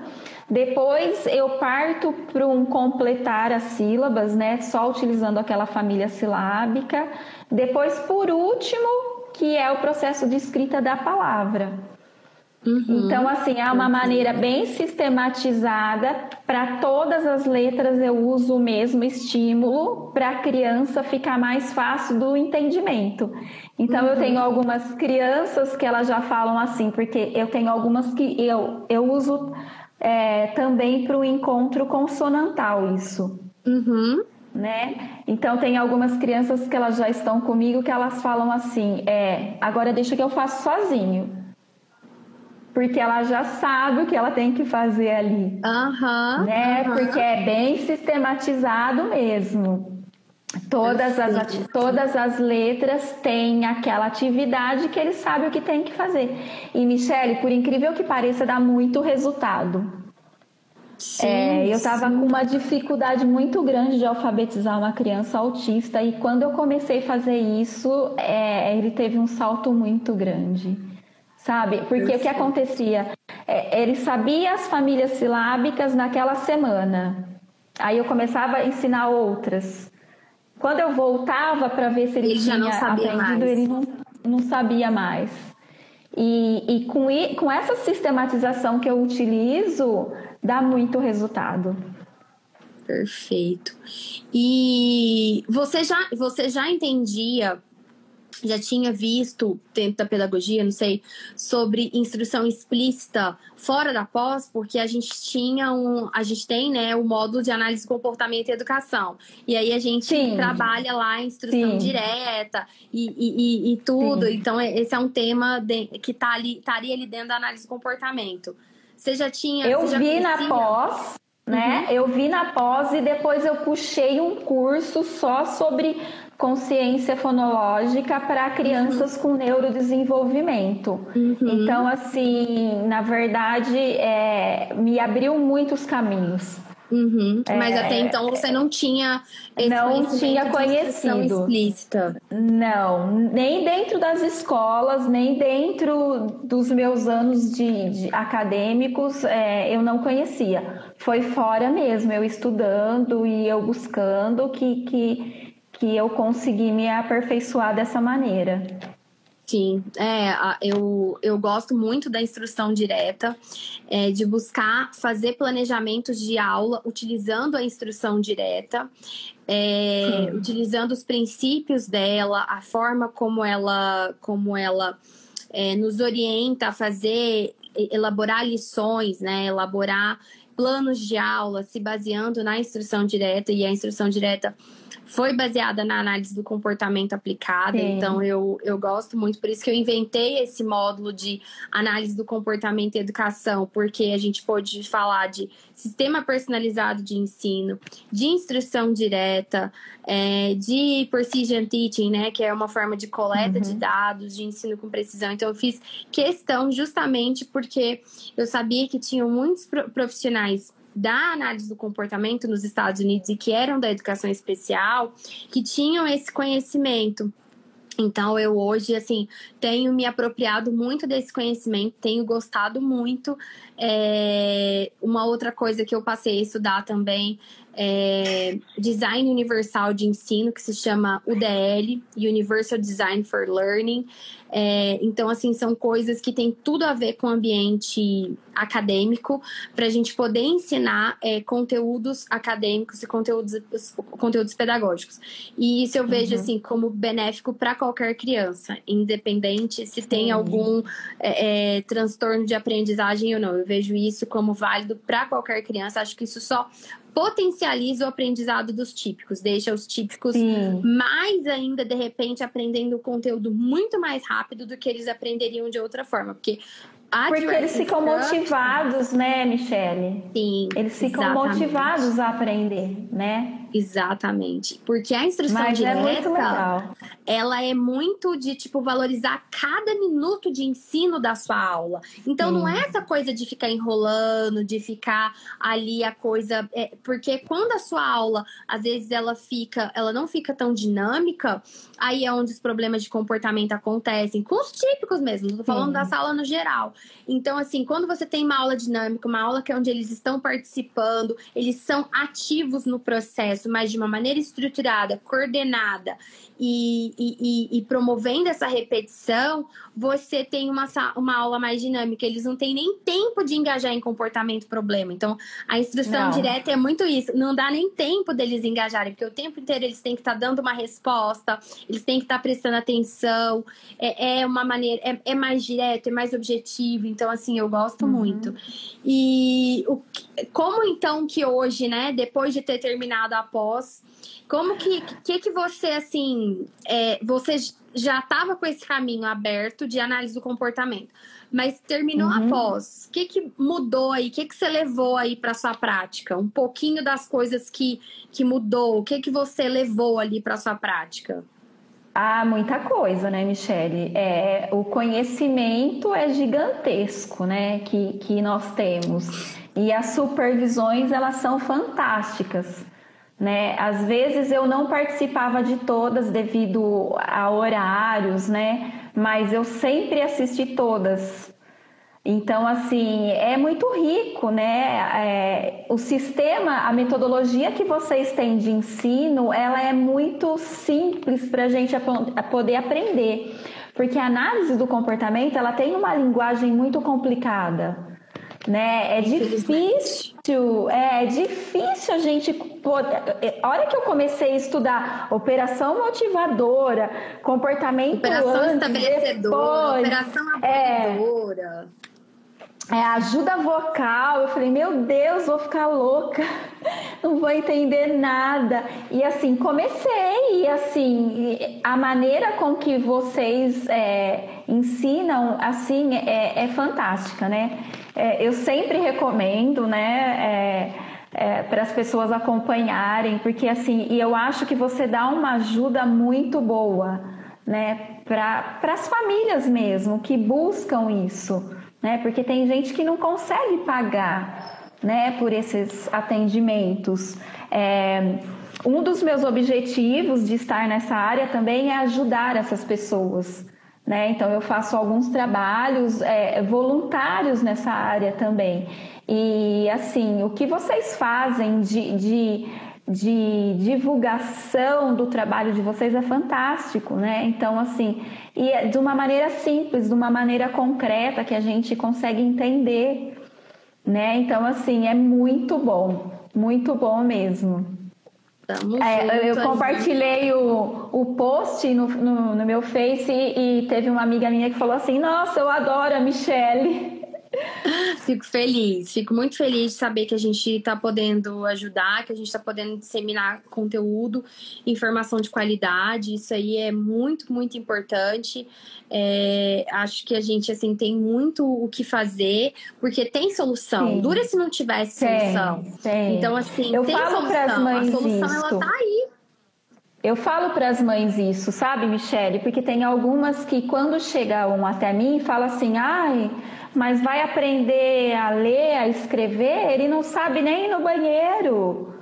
Depois eu parto para um completar as sílabas, né? Só utilizando aquela família silábica. Depois, por último, que é o processo de escrita da palavra. Uhum. Então, assim, é uma maneira bem sistematizada. Para todas as letras, eu uso o mesmo estímulo para a criança ficar mais fácil do entendimento. Então, uhum. eu tenho algumas crianças que elas já falam assim, porque eu tenho algumas que eu, eu uso é, também para o encontro consonantal isso. Uhum. Né? Então tem algumas crianças que elas já estão comigo que elas falam assim, é, agora deixa que eu faço sozinho. Porque ela já sabe o que ela tem que fazer ali. Uhum, né? Uhum. Porque é bem sistematizado mesmo. Todas as, todas as letras têm aquela atividade que ele sabe o que tem que fazer. E, Michele, por incrível que pareça, dá muito resultado. Sim, é, eu estava com uma dificuldade muito grande de alfabetizar uma criança autista e quando eu comecei a fazer isso, é, ele teve um salto muito grande, sabe? Porque o que acontecia? É, ele sabia as famílias silábicas naquela semana, aí eu começava a ensinar outras. Quando eu voltava para ver se ele, ele tinha aprendido, mais. ele não, não sabia mais. E, e com, com essa sistematização que eu utilizo, dá muito resultado. Perfeito. E você já, você já entendia já tinha visto dentro da pedagogia, não sei, sobre instrução explícita fora da pós, porque a gente tinha um, a gente tem, né, o módulo de análise de comportamento e educação. E aí a gente Sim. trabalha lá instrução Sim. direta e, e, e tudo. Sim. Então esse é um tema de, que tá ali, estaria ali dentro da análise de comportamento. Você já tinha? Eu já vi conhecia? na pós né? Uhum. Eu vi na pós e depois eu puxei um curso só sobre consciência fonológica para crianças uhum. com neurodesenvolvimento. Uhum. Então, assim, na verdade, é, me abriu muitos caminhos. Uhum. Mas é, até então você não tinha esse não tinha conhecido explícita. Não, nem dentro das escolas, nem dentro dos meus anos de, de acadêmicos, é, eu não conhecia. Foi fora mesmo, eu estudando e eu buscando que, que, que eu consegui me aperfeiçoar dessa maneira. Sim, é, eu, eu gosto muito da instrução direta, é, de buscar fazer planejamentos de aula utilizando a instrução direta, é, utilizando os princípios dela, a forma como ela, como ela é, nos orienta a fazer, elaborar lições, né, elaborar planos de aula, se baseando na instrução direta, e a instrução direta foi baseada na análise do comportamento aplicada, Sim. então eu, eu gosto muito, por isso que eu inventei esse módulo de análise do comportamento e educação, porque a gente pôde falar de sistema personalizado de ensino, de instrução direta, é, de precision teaching, né, que é uma forma de coleta uhum. de dados, de ensino com precisão. Então eu fiz questão justamente porque eu sabia que tinham muitos profissionais da análise do comportamento nos Estados Unidos e que eram da educação especial, que tinham esse conhecimento. Então, eu hoje, assim, tenho me apropriado muito desse conhecimento, tenho gostado muito. É... Uma outra coisa que eu passei a estudar também é, design universal de ensino, que se chama UDL, Universal Design for Learning. É, então, assim, são coisas que têm tudo a ver com o ambiente acadêmico, para a gente poder ensinar é, conteúdos acadêmicos e conteúdos, conteúdos pedagógicos. E isso eu vejo, uhum. assim, como benéfico para qualquer criança, independente se tem algum é, é, transtorno de aprendizagem ou não. Eu vejo isso como válido para qualquer criança. Acho que isso só potencializa o aprendizado dos típicos, deixa os típicos Sim. mais ainda, de repente, aprendendo o conteúdo muito mais rápido do que eles aprenderiam de outra forma. Porque porque eles ficam motivados, né, Michele? Sim. Eles ficam exatamente. motivados a aprender, né? Exatamente. Porque a instrução Mas é direta, é ela é muito de, tipo, valorizar cada minuto de ensino da sua aula. Então, não é essa coisa de ficar enrolando, de ficar ali a coisa... É, porque quando a sua aula, às vezes, ela fica... Ela não fica tão dinâmica, aí é onde os problemas de comportamento acontecem. Com os típicos mesmo. Não tô falando Sim. da sala no geral. Então, assim, quando você tem uma aula dinâmica, uma aula que é onde eles estão participando, eles são ativos no processo, mas de uma maneira estruturada, coordenada e, e, e, promovendo essa repetição, você tem uma, uma aula mais dinâmica. Eles não têm nem tempo de engajar em comportamento problema. Então, a instrução não. direta é muito isso. Não dá nem tempo deles engajarem, porque o tempo inteiro eles têm que estar tá dando uma resposta, eles têm que estar tá prestando atenção. É, é uma maneira, é, é, mais direto, é mais objetivo. Então, assim, eu gosto uhum. muito. E o, como então que hoje, né, depois de ter terminado a pós, como que, que, que você, assim, é, você já estava com esse caminho aberto de análise do comportamento, mas terminou uhum. após. O que, que mudou aí? O que, que você levou aí para sua prática? Um pouquinho das coisas que, que mudou. O que, que você levou ali para sua prática? Ah, muita coisa, né, Michele? É, o conhecimento é gigantesco, né, que, que nós temos. E as supervisões, elas são fantásticas né? Às vezes eu não participava de todas devido a horários, né? Mas eu sempre assisti todas. Então, assim, é muito rico, né? É, o sistema, a metodologia que vocês têm de ensino, ela é muito simples para a gente poder aprender. Porque a análise do comportamento, ela tem uma linguagem muito complicada né? É difícil, é, é, difícil a gente poder. A hora que eu comecei a estudar operação motivadora, comportamento operação antes, estabelecedora, depois, operação apoiadora. É, é, ajuda vocal, eu falei, meu Deus, vou ficar louca, não vou entender nada. E assim, comecei, e assim, a maneira com que vocês é, ensinam, assim, é, é fantástica, né? É, eu sempre recomendo, né? É, é, para as pessoas acompanharem, porque assim, e eu acho que você dá uma ajuda muito boa, né, para as famílias mesmo que buscam isso, né, porque tem gente que não consegue pagar, né, por esses atendimentos. É, um dos meus objetivos de estar nessa área também é ajudar essas pessoas. Né? Então, eu faço alguns trabalhos é, voluntários nessa área também. E, assim, o que vocês fazem de, de, de divulgação do trabalho de vocês é fantástico, né? Então, assim, e é de uma maneira simples, de uma maneira concreta que a gente consegue entender, né? Então, assim, é muito bom, muito bom mesmo. É, eu compartilhei o, o post no, no, no meu Face e, e, teve uma amiga minha que falou assim: Nossa, eu adoro a Michelle. Fico feliz, fico muito feliz de saber que a gente está podendo ajudar, que a gente está podendo disseminar conteúdo, informação de qualidade. Isso aí é muito, muito importante. É, acho que a gente assim tem muito o que fazer, porque tem solução. Sim. Dura se não tivesse solução. Tem. Então, assim, eu tem falo solução. As mães a solução isso. ela tá aí. Eu falo para as mães isso, sabe, Michele? Porque tem algumas que, quando chegam até mim, falam assim: ai, mas vai aprender a ler, a escrever, ele não sabe nem ir no banheiro.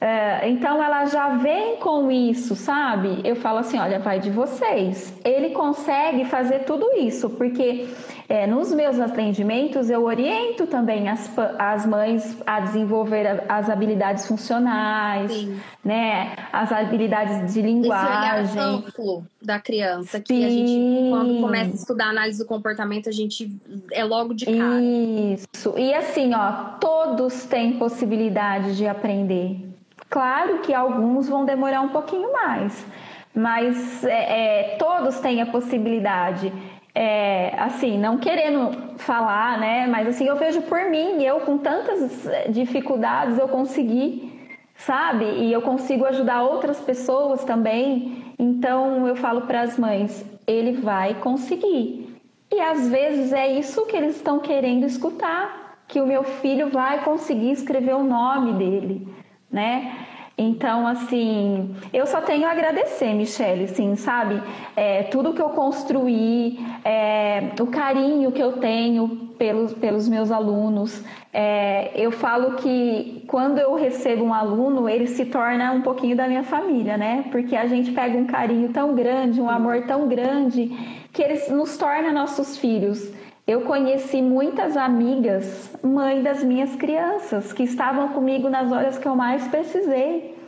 É, então ela já vem com isso, sabe? Eu falo assim: olha, vai de vocês. Ele consegue fazer tudo isso, porque é, nos meus atendimentos eu oriento também as, as mães a desenvolver as habilidades funcionais, Sim. né? As habilidades de linguagem. Esse olhar amplo da criança, que Sim. a gente, quando começa a estudar análise do comportamento, a gente é logo de cara. Isso. E assim, ó, todos têm possibilidade de aprender Claro que alguns vão demorar um pouquinho mais, mas é, é, todos têm a possibilidade. É, assim, não querendo falar, né? Mas assim, eu vejo por mim, eu com tantas dificuldades eu consegui, sabe? E eu consigo ajudar outras pessoas também. Então eu falo para as mães, ele vai conseguir. E às vezes é isso que eles estão querendo escutar, que o meu filho vai conseguir escrever o nome dele né? Então, assim, eu só tenho a agradecer, Michele, assim, sabe? É, tudo que eu construí, é, o carinho que eu tenho pelos, pelos meus alunos. É, eu falo que quando eu recebo um aluno, ele se torna um pouquinho da minha família, né? Porque a gente pega um carinho tão grande, um amor tão grande, que eles nos torna nossos filhos. Eu conheci muitas amigas, mãe das minhas crianças, que estavam comigo nas horas que eu mais precisei.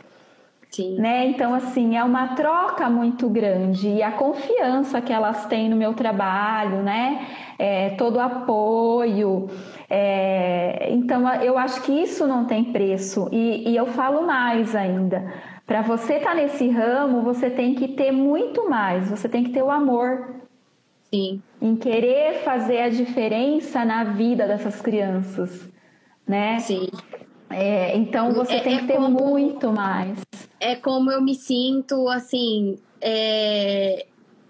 Sim. Né? Então, assim, é uma troca muito grande e a confiança que elas têm no meu trabalho, né? É, todo o apoio. É, então, eu acho que isso não tem preço. E, e eu falo mais ainda. Para você estar tá nesse ramo, você tem que ter muito mais. Você tem que ter o amor Sim. Em querer fazer a diferença na vida dessas crianças, né? Sim. É, então você é, tem que ter como, muito mais. É como eu me sinto, assim, é,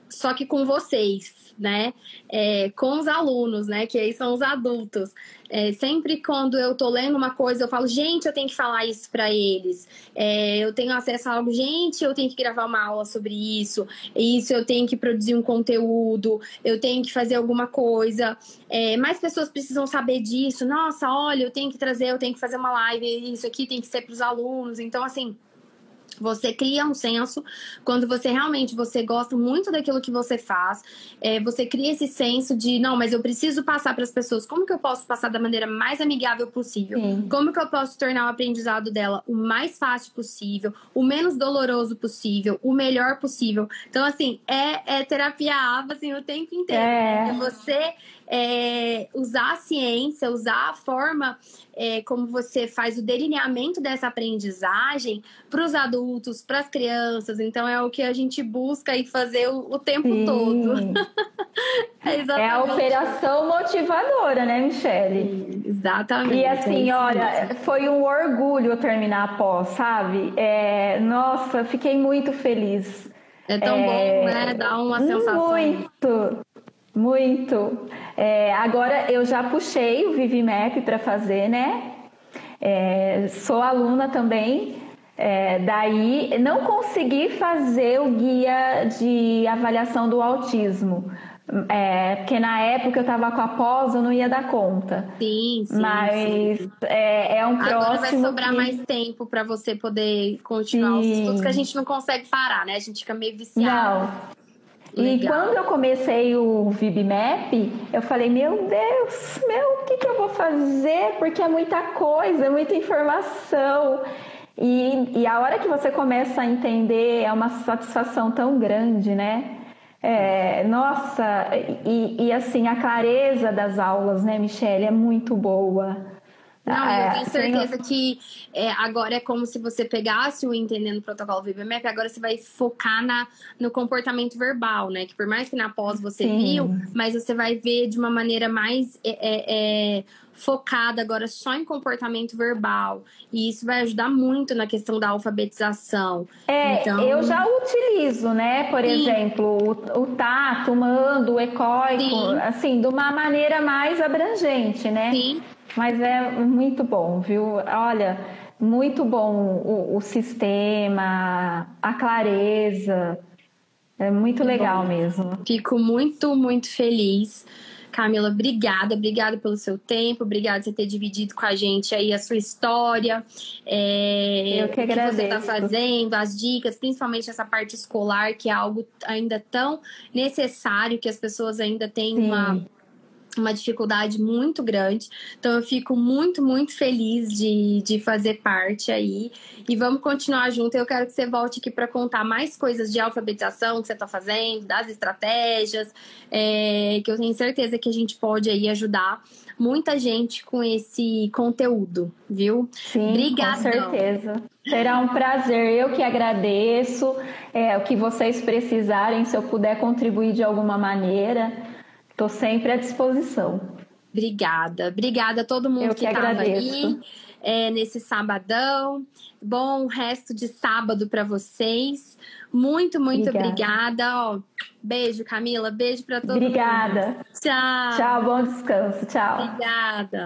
só que com vocês né? É, com os alunos, né? Que aí são os adultos. É, sempre quando eu tô lendo uma coisa, eu falo, gente, eu tenho que falar isso para eles. É, eu tenho acesso a algo, gente, eu tenho que gravar uma aula sobre isso. Isso, eu tenho que produzir um conteúdo. Eu tenho que fazer alguma coisa. É, mais pessoas precisam saber disso. Nossa, olha, eu tenho que trazer, eu tenho que fazer uma live. Isso aqui tem que ser para os alunos. Então, assim você cria um senso quando você realmente você gosta muito daquilo que você faz. É, você cria esse senso de não, mas eu preciso passar para as pessoas. Como que eu posso passar da maneira mais amigável possível? Sim. Como que eu posso tornar o aprendizado dela o mais fácil possível, o menos doloroso possível, o melhor possível? Então assim é, é terapia aba assim o tempo inteiro. É, é você é, usar a ciência, usar a forma é, como você faz o delineamento dessa aprendizagem para os adultos, para as crianças. Então é o que a gente busca e fazer o, o tempo Sim. todo. é, é, a operação motivadora, né, Michele? Sim, exatamente. E assim, é olha, foi um orgulho terminar a pós, sabe? É, nossa, fiquei muito feliz. É tão bom, é, né? Dá uma sensação. Muito. Muito. É, agora eu já puxei o Vivimap para fazer, né? É, sou aluna também, é, daí não consegui fazer o guia de avaliação do autismo. É, porque na época eu estava com a pós, eu não ia dar conta. Sim, sim. Mas sim. É, é, um próximo. Agora vai sobrar que... mais tempo para você poder continuar sim. os estudos, que a gente não consegue parar, né? A gente fica meio viciado. Não. Legal. E quando eu comecei o VibMap, eu falei, meu Deus, meu, o que, que eu vou fazer? Porque é muita coisa, é muita informação. E, e a hora que você começa a entender, é uma satisfação tão grande, né? É, nossa, e, e, assim, a clareza das aulas, né, Michelle, é muito boa. Não, é, eu tenho certeza que é, agora é como se você pegasse o entendendo o protocolo VBMAP, agora você vai focar na, no comportamento verbal, né? Que por mais que na pós você Sim. viu, mas você vai ver de uma maneira mais é, é, é, focada agora só em comportamento verbal. E isso vai ajudar muito na questão da alfabetização. É, então... eu já utilizo, né? Por Sim. exemplo, o, o tato, mando, o ecóico, Sim. assim, de uma maneira mais abrangente, né? Sim. Mas é muito bom, viu? Olha, muito bom o, o sistema, a clareza. É muito legal bom. mesmo. Fico muito, muito feliz. Camila, obrigada, obrigada pelo seu tempo, obrigada por você ter dividido com a gente aí a sua história, é, Eu que, agradeço. o que você está fazendo, as dicas, principalmente essa parte escolar, que é algo ainda tão necessário, que as pessoas ainda têm Sim. uma uma dificuldade muito grande. Então eu fico muito, muito feliz de, de fazer parte aí. E vamos continuar junto. Eu quero que você volte aqui para contar mais coisas de alfabetização que você está fazendo, das estratégias, é, que eu tenho certeza que a gente pode aí ajudar muita gente com esse conteúdo, viu? Sim, Obrigada. Com certeza. Será um prazer. Eu que agradeço. É, o que vocês precisarem, se eu puder contribuir de alguma maneira. Estou sempre à disposição. Obrigada. Obrigada a todo mundo Eu que estava aí é, nesse sabadão. Bom resto de sábado para vocês. Muito, muito obrigada. obrigada. Ó, beijo, Camila. Beijo para todo obrigada. mundo. Obrigada. Tchau. Tchau, bom descanso. Tchau. Obrigada.